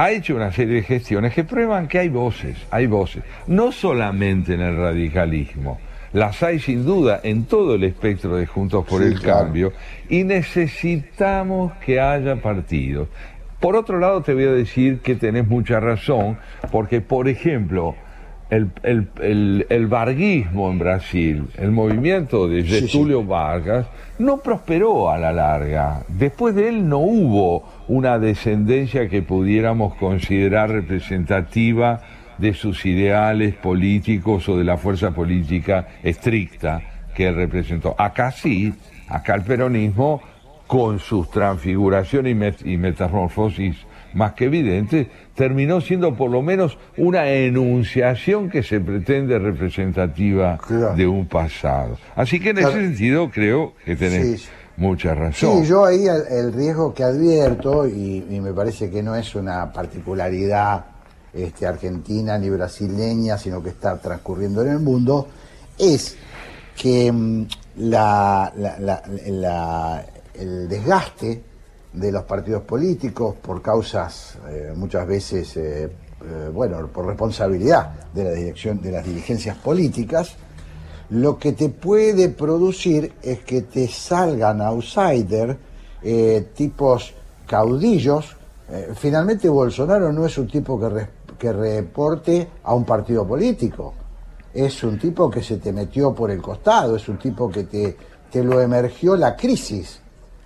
ha hecho una serie de gestiones que prueban que hay voces, hay voces, no solamente en el radicalismo, las hay sin duda en todo el espectro de Juntos por Sí, el claro. Cambio, y necesitamos que haya partidos. Por otro lado, te voy a decir que tenés mucha razón, porque, por ejemplo, el, el, el, el varguismo en Brasil, el movimiento de Sí, sí. Getúlio Vargas, no prosperó a la larga. Después de él no hubo una descendencia que pudiéramos considerar representativa de sus ideales políticos o de la fuerza política estricta que él representó. Acá sí, acá el peronismo, con sus transfiguraciones y, met- y metamorfosis más que evidentes, terminó siendo por lo menos una enunciación que se pretende representativa de un pasado. Así que en Claro. ese sentido creo que tenés Sí, mucha razón. Sí, yo ahí el, el riesgo que advierto, y, y me parece que no es una particularidad este, argentina ni brasileña, sino que está transcurriendo en el mundo, es que mm, la- la- la- la- el desgaste de los partidos políticos por causas eh, muchas veces, eh, eh, bueno, por responsabilidad de la dirección de las dirigencias políticas, lo que te puede producir es que te salgan outsider, eh, tipos caudillos. Finalmente Bolsonaro no es un tipo que, que reporte a un partido político, es un tipo que se te metió por el costado, es un tipo que te, te lo emergió la crisis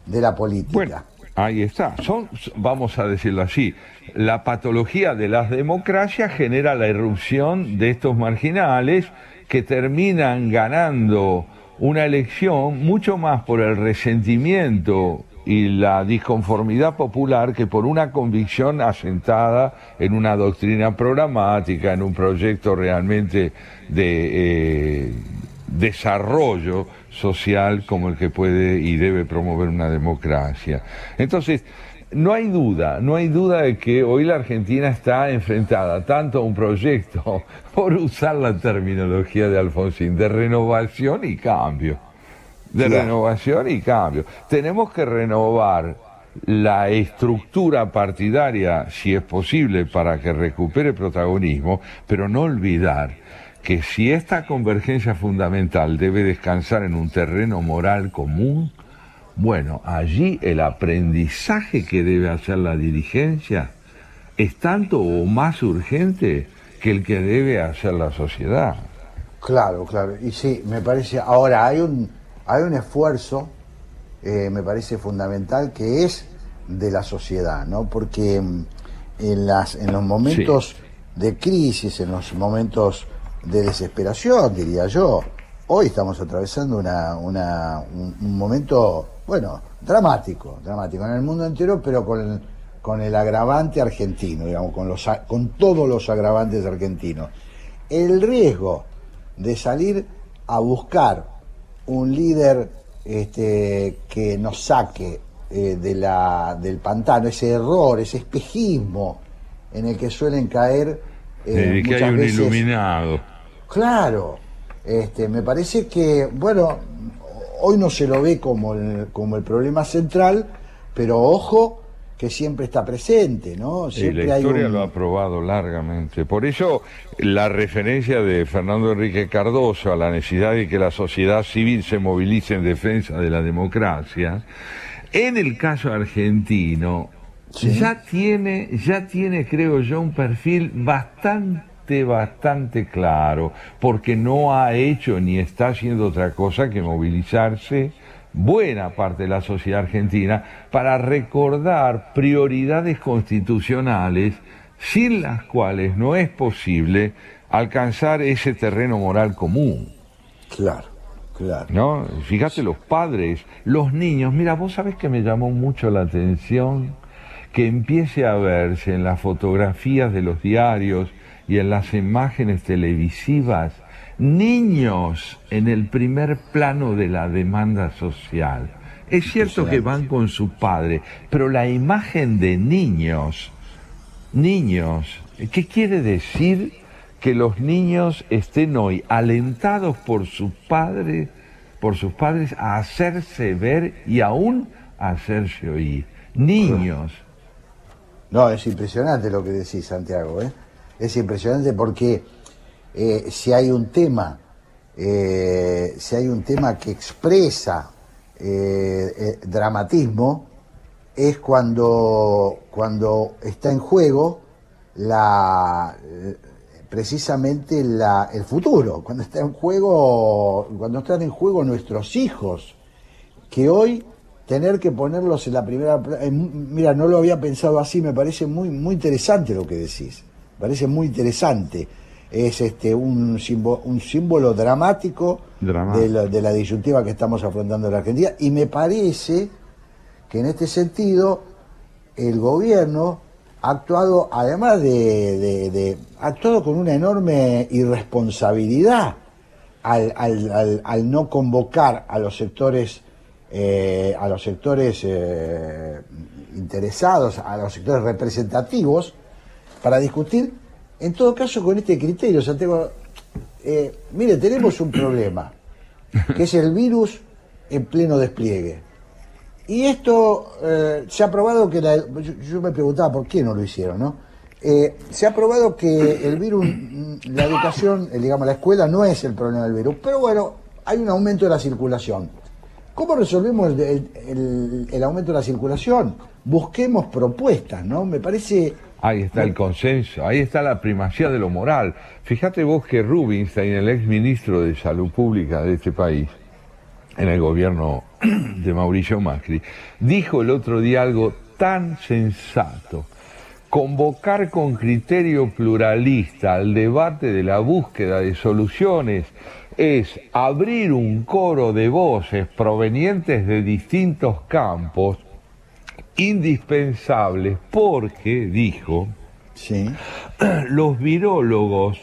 de la política. Ahí está. Son, vamos a decirlo así, la patología de las democracias genera la irrupción de estos marginales que terminan ganando una elección mucho más por el resentimiento y la disconformidad popular que por una convicción asentada en una doctrina programática, en un proyecto realmente de eh, desarrollo social como el que puede y debe promover una democracia. Entonces, no hay duda, no hay duda de que hoy la Argentina está enfrentada tanto a un proyecto, por usar la terminología de Alfonsín, de renovación y cambio. De Claro. renovación y cambio. Tenemos que renovar la estructura partidaria, si es posible, para que recupere protagonismo, pero no olvidar que si esta convergencia fundamental debe descansar en un terreno moral común, bueno, allí el aprendizaje que debe hacer la dirigencia es tanto o más urgente que el que debe hacer la sociedad. Claro, claro. Y sí, me parece. Ahora, hay un, hay un esfuerzo, eh, me parece fundamental, que es de la sociedad, ¿no? Porque mm, en, las, en los momentos de crisis, en los momentos de desesperación, diría yo, hoy estamos atravesando una, una- un, un momento, bueno, dramático, dramático en el mundo entero, pero con el, con el agravante argentino, digamos, con, los, con todos los agravantes argentinos. El riesgo de salir a buscar un líder este, que nos saque eh, de la, del pantano, ese error, ese espejismo en el que suelen caer eh, de que hay un veces. iluminado. Claro, este, me parece que, bueno, hoy no se lo ve como el, como el problema central, pero ojo que siempre está presente, ¿no? Y Siempre la hay historia un- lo ha probado largamente. Por eso la referencia de Fernando Enrique Cardoso a la necesidad de que la sociedad civil se movilice en defensa de la democracia, en el caso argentino, ya tiene, ya tiene, creo yo, un perfil bastante, bastante claro, porque no ha hecho ni está haciendo otra cosa que movilizarse buena parte de la sociedad argentina para recordar prioridades constitucionales sin las cuales no es posible alcanzar ese terreno moral común. Claro, claro. ¿No? Fíjate los padres, los niños. Mira, vos sabés que me llamó mucho la atención que empiece a verse en las fotografías de los diarios y en las imágenes televisivas niños en el primer plano de la demanda social. Es cierto que van con su padre, pero la imagen de niños, niños, ¿qué quiere decir que los niños estén hoy alentados por su padre, por sus padres a hacerse ver y aún a hacerse oír? Niños. No, es impresionante lo que decís, Santiago, ¿eh? Es impresionante porque eh, si hay un tema, eh, si hay un tema que expresa eh, dramatismo, es cuando, cuando está en juego la, precisamente la, el futuro, cuando está en juego, cuando están en juego nuestros hijos, que hoy tener que ponerlos en la primera, en- mira, no lo había pensado así, me parece muy, muy interesante lo que decís, parece muy interesante. Es este un símbolo, un símbolo dramático de la, de la disyuntiva que estamos afrontando en la Argentina y me parece que en este sentido el gobierno ha actuado, además de, de- de- ha actuado con una enorme irresponsabilidad al, al- al- al no convocar a los sectores, eh, a los sectores eh, interesados, a los sectores representativos, para discutir, en todo caso con este criterio, Santiago, eh, mire, tenemos un problema, que es el virus en pleno despliegue. Y esto eh, se ha probado que la- yo, me preguntaba por qué no lo hicieron, ¿no? Eh, se ha probado que el virus, mm, la educación, digamos, la escuela no es el problema del virus, pero bueno, hay un aumento de la circulación. ¿Cómo resolvemos el aumento de la circulación? Busquemos propuestas, ¿no? Me parece... Ahí está el consenso, ahí está la primacía de lo moral. Fíjate vos que Rubinstein, el ex ministro de Salud Pública de este país, en el gobierno de Mauricio Macri, dijo el otro día algo tan sensato. Convocar con criterio pluralista al debate de la búsqueda de soluciones es abrir un coro de voces provenientes de distintos campos indispensables porque, dijo, los virólogos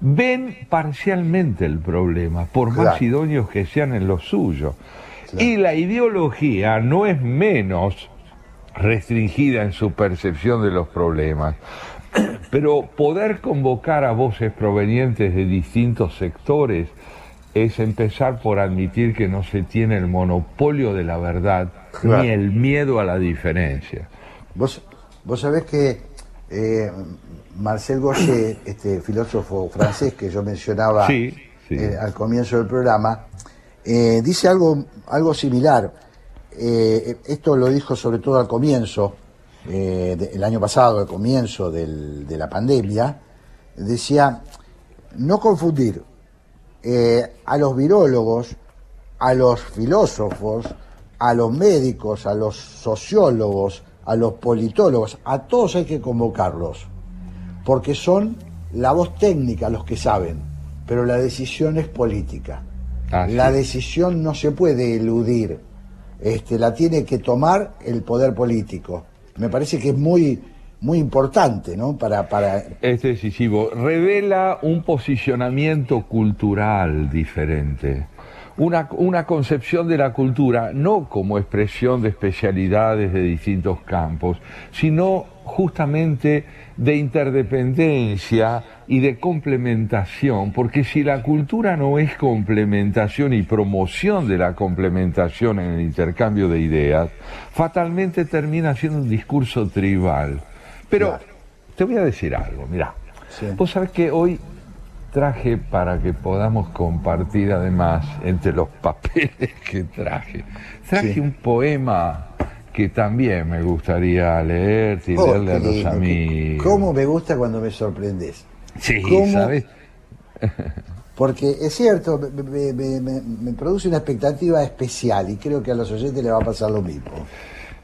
ven parcialmente el problema, por más idóneos que sean en lo suyo. Y la ideología no es menos restringida en su percepción de los problemas. Pero poder convocar a voces provenientes de distintos sectores es empezar por admitir que no se tiene el monopolio de la verdad Claro. ni el miedo a la diferencia. Vos, vos sabés que eh, Marcel Gauchet, este filósofo francés que yo mencionaba Sí, sí. eh, al comienzo del programa, eh, dice algo, algo similar. Esto lo dijo sobre todo al comienzo, de- el año pasado, al comienzo del- de la pandemia. Decía, no confundir eh, a los virólogos, a los filósofos, a los médicos, a los sociólogos, a los politólogos, a todos hay que convocarlos, porque son la voz técnica los que saben, pero la decisión es política. Así la decisión no se puede eludir, este, la tiene que tomar el poder político. Me parece que es muy, muy importante, ¿no? Para, para Es decisivo. Revela un posicionamiento cultural diferente. Una, una concepción de la cultura no como expresión de especialidades de distintos campos, sino justamente de interdependencia y de complementación, porque si la cultura no es complementación y promoción de la complementación en el intercambio de ideas, fatalmente termina siendo un discurso tribal. Pero te voy a decir algo, mira, vos sabés que hoy traje para que podamos compartir además entre los papeles que traje, traje Sí. un poema que también me gustaría leer y Oh, leerle a los lindo, amigos. ¿Cómo me gusta cuando me sorprendes? Sí, ¿Cómo? ¿sabes? Porque es cierto, me, me- me- me- me produce una expectativa especial y creo que a los oyentes les va a pasar lo mismo.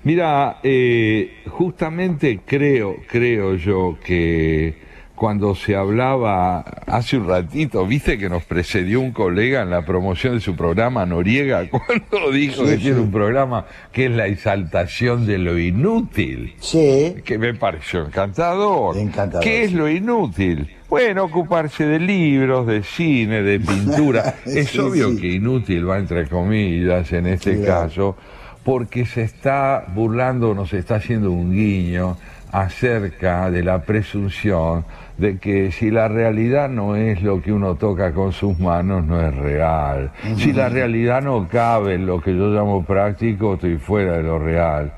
Mira, eh, justamente creo, creo yo que cuando se hablaba hace un ratito, viste que nos precedió un colega en la promoción de su programa Noriega, cuando dijo Sí, que sí. tiene un programa que es la exaltación de lo inútil. Sí. Que me pareció encantador. Encantador, ¿Qué es lo inútil? Bueno, ocuparse de libros, de cine, de pintura. es obvio que inútil va entre comillas en este Claro. Porque se está burlando, nos está haciendo un guiño acerca de la presunción de que si la realidad no es lo que uno toca con sus manos, no es real. Si la realidad no cabe en lo que yo llamo práctico, estoy fuera de lo real.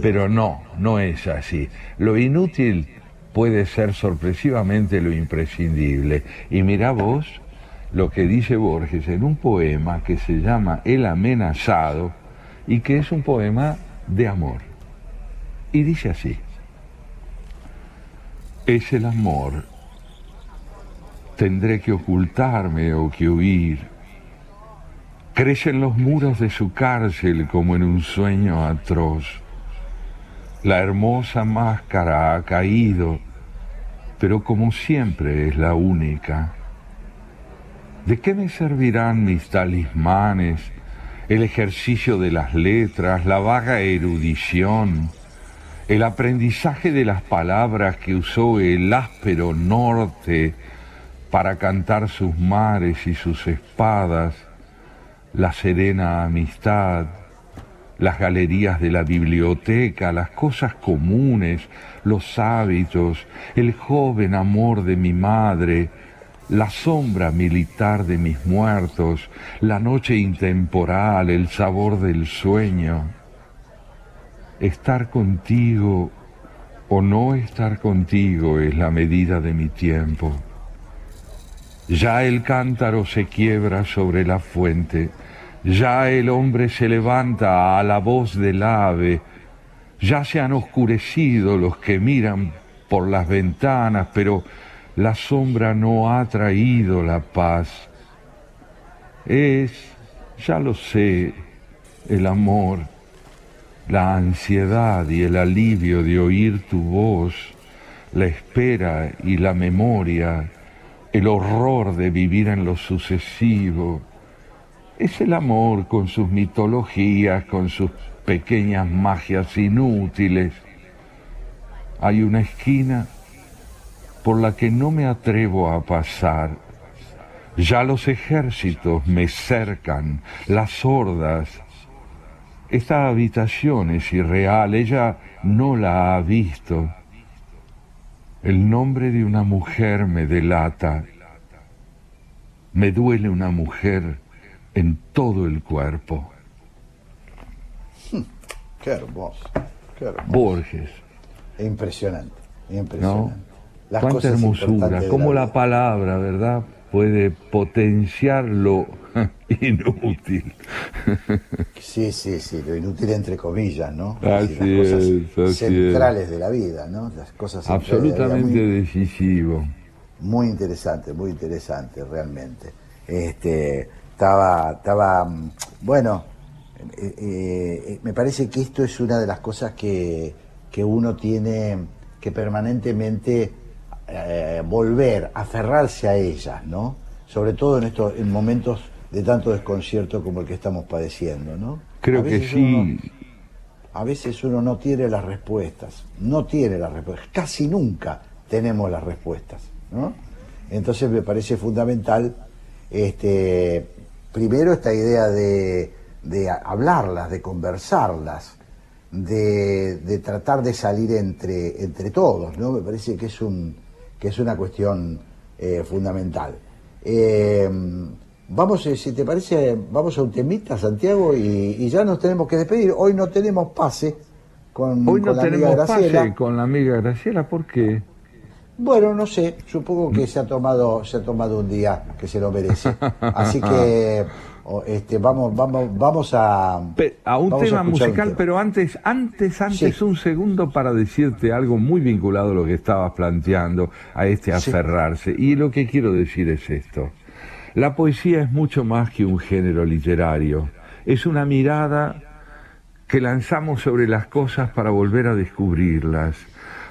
Pero no, no es así. Lo inútil puede ser sorpresivamente lo imprescindible. Y mira vos lo que dice Borges en un poema que se llama El amenazado y que es un poema de amor. Y dice así, es el amor, tendré que ocultarme o que huir. Crecen los muros de su cárcel como en un sueño atroz. La hermosa máscara ha caído, pero como siempre es la única. ¿De qué me servirán mis talismanes, el ejercicio de las letras, la vaga erudición, el aprendizaje de las palabras que usó el áspero norte para cantar sus mares y sus espadas, la serena amistad, las galerías de la biblioteca, las cosas comunes, los hábitos, el joven amor de mi madre, la sombra militar de mis muertos, la noche intemporal, el sabor del sueño. Estar contigo o no estar contigo es la medida de mi tiempo. Ya el cántaro se quiebra sobre la fuente, ya el hombre se levanta a la voz del ave, ya se han oscurecido los que miran por las ventanas, pero la sombra no ha traído la paz. Es, ya lo sé, el amor, la ansiedad y el alivio de oír tu voz, la espera y la memoria, el horror de vivir en lo sucesivo. Es el amor con sus mitologías, con sus pequeñas magias inútiles. Hay una esquina por la que no me atrevo a pasar. Ya los ejércitos me cercan, las hordas. Esta habitación es irreal, ella no la ha visto. El nombre de una mujer me delata. Me duele una mujer en todo el cuerpo. Qué hermoso, qué hermoso. Borges. Impresionante, impresionante. ¿no? Las Cuánta cosas hermosura, cómo la palabra, ¿verdad? Puede potenciar lo inútil. Sí, sí, sí, lo inútil entre comillas, ¿no? Así las cosas es, así centrales de la vida, ¿no? Las cosas centrales de la vida, Absolutamente muy- decisivo. Muy interesante, muy interesante, realmente. Este, estaba, estaba, mm, bueno, eh, eh, me parece que esto es una de las cosas que, que uno tiene que permanentemente eh, volver, aferrarse a ellas, ¿no? Sobre todo en estos, en momentos de tanto desconcierto como el que estamos padeciendo, ¿no? Creo que uno sí. a veces uno no tiene las respuestas, no tiene las respuestas, casi nunca tenemos las respuestas, ¿no? Entonces me parece fundamental, este, primero esta idea de, de hablarlas, de conversarlas, de, de tratar de salir entre, entre todos, ¿no? Me parece que es, un, que es una cuestión eh, fundamental. Eh, vamos, eh, si te parece, vamos a un temita, Santiago, y, y ya nos tenemos que despedir. Hoy no tenemos pase con, Hoy con no la amiga tenemos Graciela. pase con la amiga Graciela, ¿por qué? Bueno, no sé, supongo que se ha tomado, se ha tomado un día que se lo merece. Así que o, este, vamos, vamos, vamos a, Pe- a un a tema un musical, tema. pero antes, antes, antes un segundo para decirte algo muy vinculado a lo que estabas planteando, a este aferrarse. Y lo que quiero decir es esto. La poesía es mucho más que un género literario. Es una mirada que lanzamos sobre las cosas para volver a descubrirlas,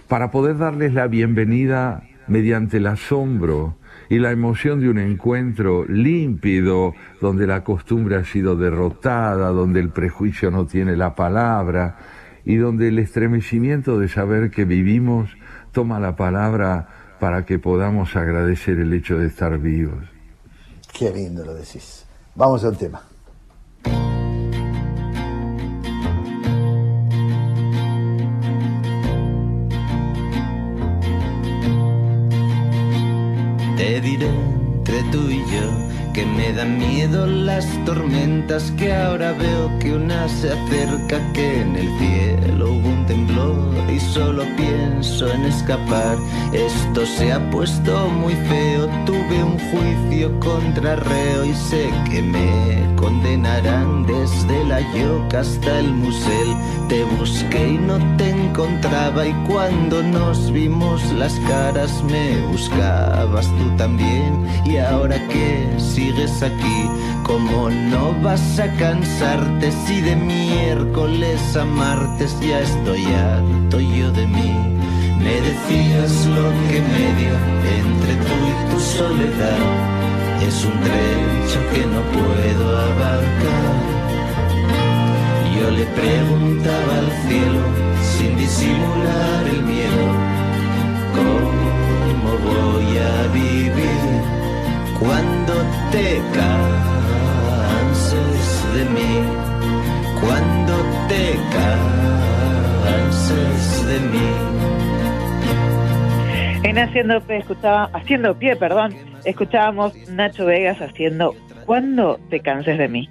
para poder darles la bienvenida mediante el asombro y la emoción de un encuentro límpido, donde la costumbre ha sido derrotada, donde el prejuicio no tiene la palabra y donde el estremecimiento de saber que vivimos toma la palabra para que podamos agradecer el hecho de estar vivos. Qué lindo lo decís. Vamos al tema. Diré entre tú y yo que me dan miedo las tormentas, que ahora veo que una se acerca, que en el cielo hubo un temblor y solo pienso en escapar. Esto se ha puesto muy feo, tuve un juicio contra reo y sé que me condenarán desde la yoca hasta el musel. Te busqué y no te encontraba y cuando nos vimos las caras me buscabas tú también y ahora que sigues aquí, como no vas a cansarte si de miércoles a martes ya estoy harto yo de mí? Me decías lo que media entre tú y tu soledad es un trecho que no puedo abarcar. Yo le preguntaba al cielo sin disimular el miedo, ¿cómo voy a vivir cuando te canses de mí? Cuando te canses de mí. En Haciendo Pie, escuchaba, haciendo pie, perdón, escuchábamos Nacho Vegas haciendo Cuando te canses de mí.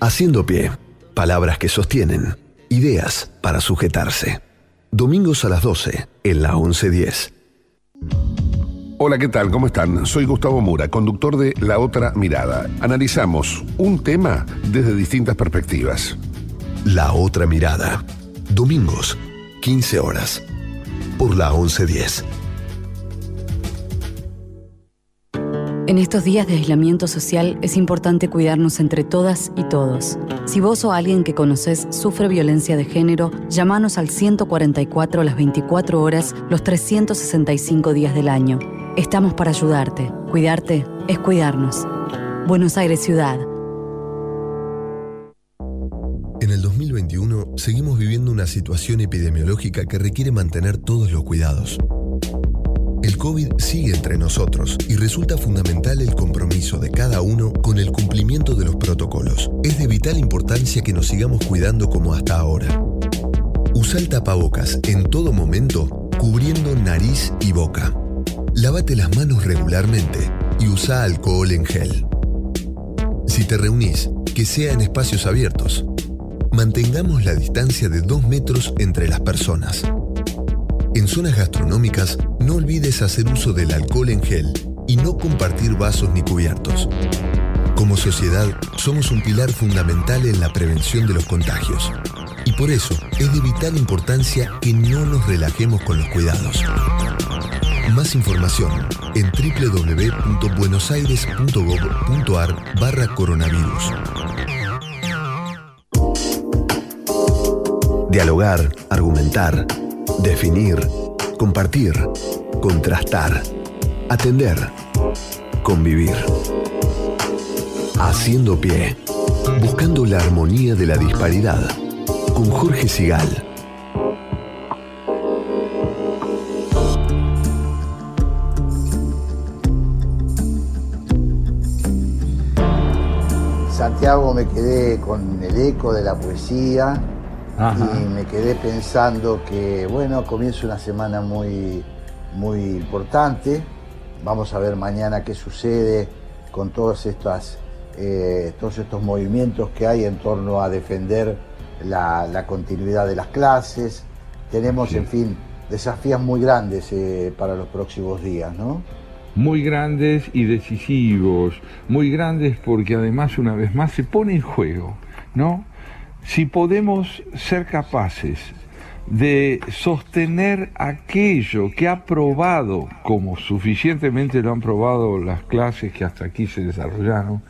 Haciendo pie. Palabras que sostienen. Ideas para sujetarse. Domingos a las 12 en la 1110. Hola, ¿qué tal? ¿Cómo están? Soy Gustavo Mura, conductor de La Otra Mirada. Analizamos un tema desde distintas perspectivas. La otra mirada. Domingos, 15 horas. Por la 1110. En estos días de aislamiento social es importante cuidarnos entre todas y todos. Si vos o alguien que conoces sufre violencia de género, llámanos al 144 las 24 horas los 365 días del año. Estamos para ayudarte. Cuidarte es cuidarnos. Buenos Aires Ciudad. En el 2021 seguimos viviendo una situación epidemiológica que requiere mantener todos los cuidados. El COVID sigue entre nosotros y resulta fundamental el compromiso de cada uno con el cumplimiento de los protocolos. Es de vital importancia que nos sigamos cuidando como hasta ahora. Usa el tapabocas en todo momento, cubriendo nariz y boca. Lávate las manos regularmente y usa alcohol en gel. Si te reunís, que sea en espacios abiertos. Mantengamos la distancia de 2 metros entre las personas. En zonas gastronómicas, no olvides hacer uso del alcohol en gel y no compartir vasos ni cubiertos. Como sociedad, somos un pilar fundamental en la prevención de los contagios. Y por eso es de vital importancia que no nos relajemos con los cuidados. Más información en www.buenosaires.gov.ar barra coronavirus. Dialogar, argumentar, definir, compartir, contrastar, atender, convivir. Haciendo pie, buscando la armonía de la disparidad, con Jorge Sigal. Santiago me quedé con el eco de la poesía Ajá. y me quedé pensando que, bueno, comienza una semana muy, muy importante. Vamos a ver mañana qué sucede con todas estas, eh, todos estos movimientos que hay en torno a defender la, la continuidad de las clases. Tenemos, en fin, desafíos muy grandes eh, para los próximos días, ¿no? Muy grandes y decisivos, muy grandes porque además una vez más se pone en juego, ¿no? Si podemos ser capaces de sostener aquello que ha probado, como suficientemente lo han probado las clases que hasta aquí se desarrollaron,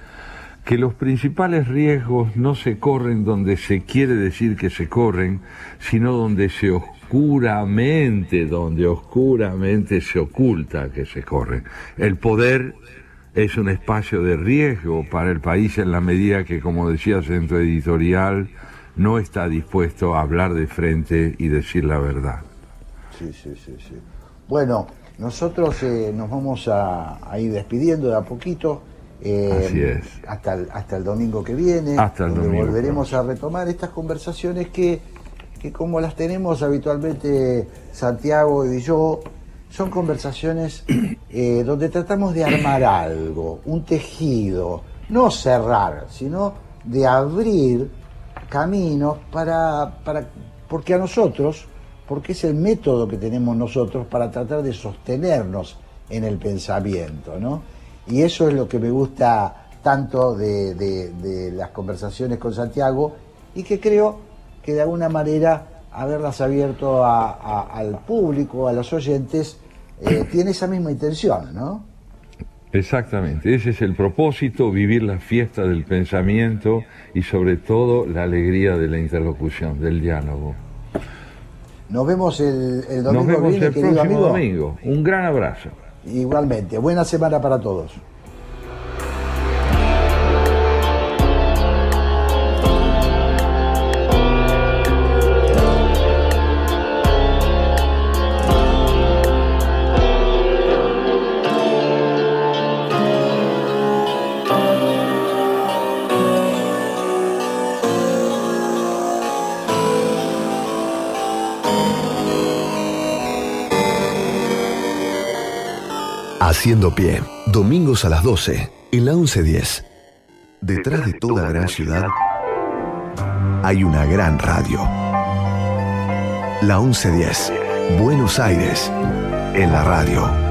que los principales riesgos no se corren donde se quiere decir que se corren, sino donde se oscuramente, donde oscuramente se oculta que se corren. El poder es un espacio de riesgo para el país en la medida que, como decía Centro Editorial, no está dispuesto a hablar de frente y decir la verdad. Sí, sí, sí, sí. Bueno, nosotros eh, nos vamos a, a ir despidiendo de a poquito. eh, Así es. Hasta el, hasta el domingo que viene. Hasta el donde domingo volveremos a retomar estas conversaciones que, que como las tenemos habitualmente Santiago y yo, son conversaciones eh, donde tratamos de armar algo, un tejido, no cerrar, sino de abrir caminos para, para, porque a nosotros, porque es el método que tenemos nosotros para tratar de sostenernos en el pensamiento, ¿no? Y eso es lo que me gusta tanto de, de- de las conversaciones con Santiago y que creo que de alguna manera haberlas abierto a- a- al público, a los oyentes, eh, tiene esa misma intención, ¿no? Exactamente, ese es el propósito, vivir la fiesta del pensamiento y sobre todo la alegría de la interlocución, del diálogo. Nos vemos el, el domingo Nos vemos viene, el querido próximo amigo. domingo. Un gran abrazo. Igualmente, buena semana para todos. Haciendo pie, domingos a las 12, en la 1110. Detrás de toda gran ciudad hay una gran radio. La 1110, Buenos Aires, en la radio.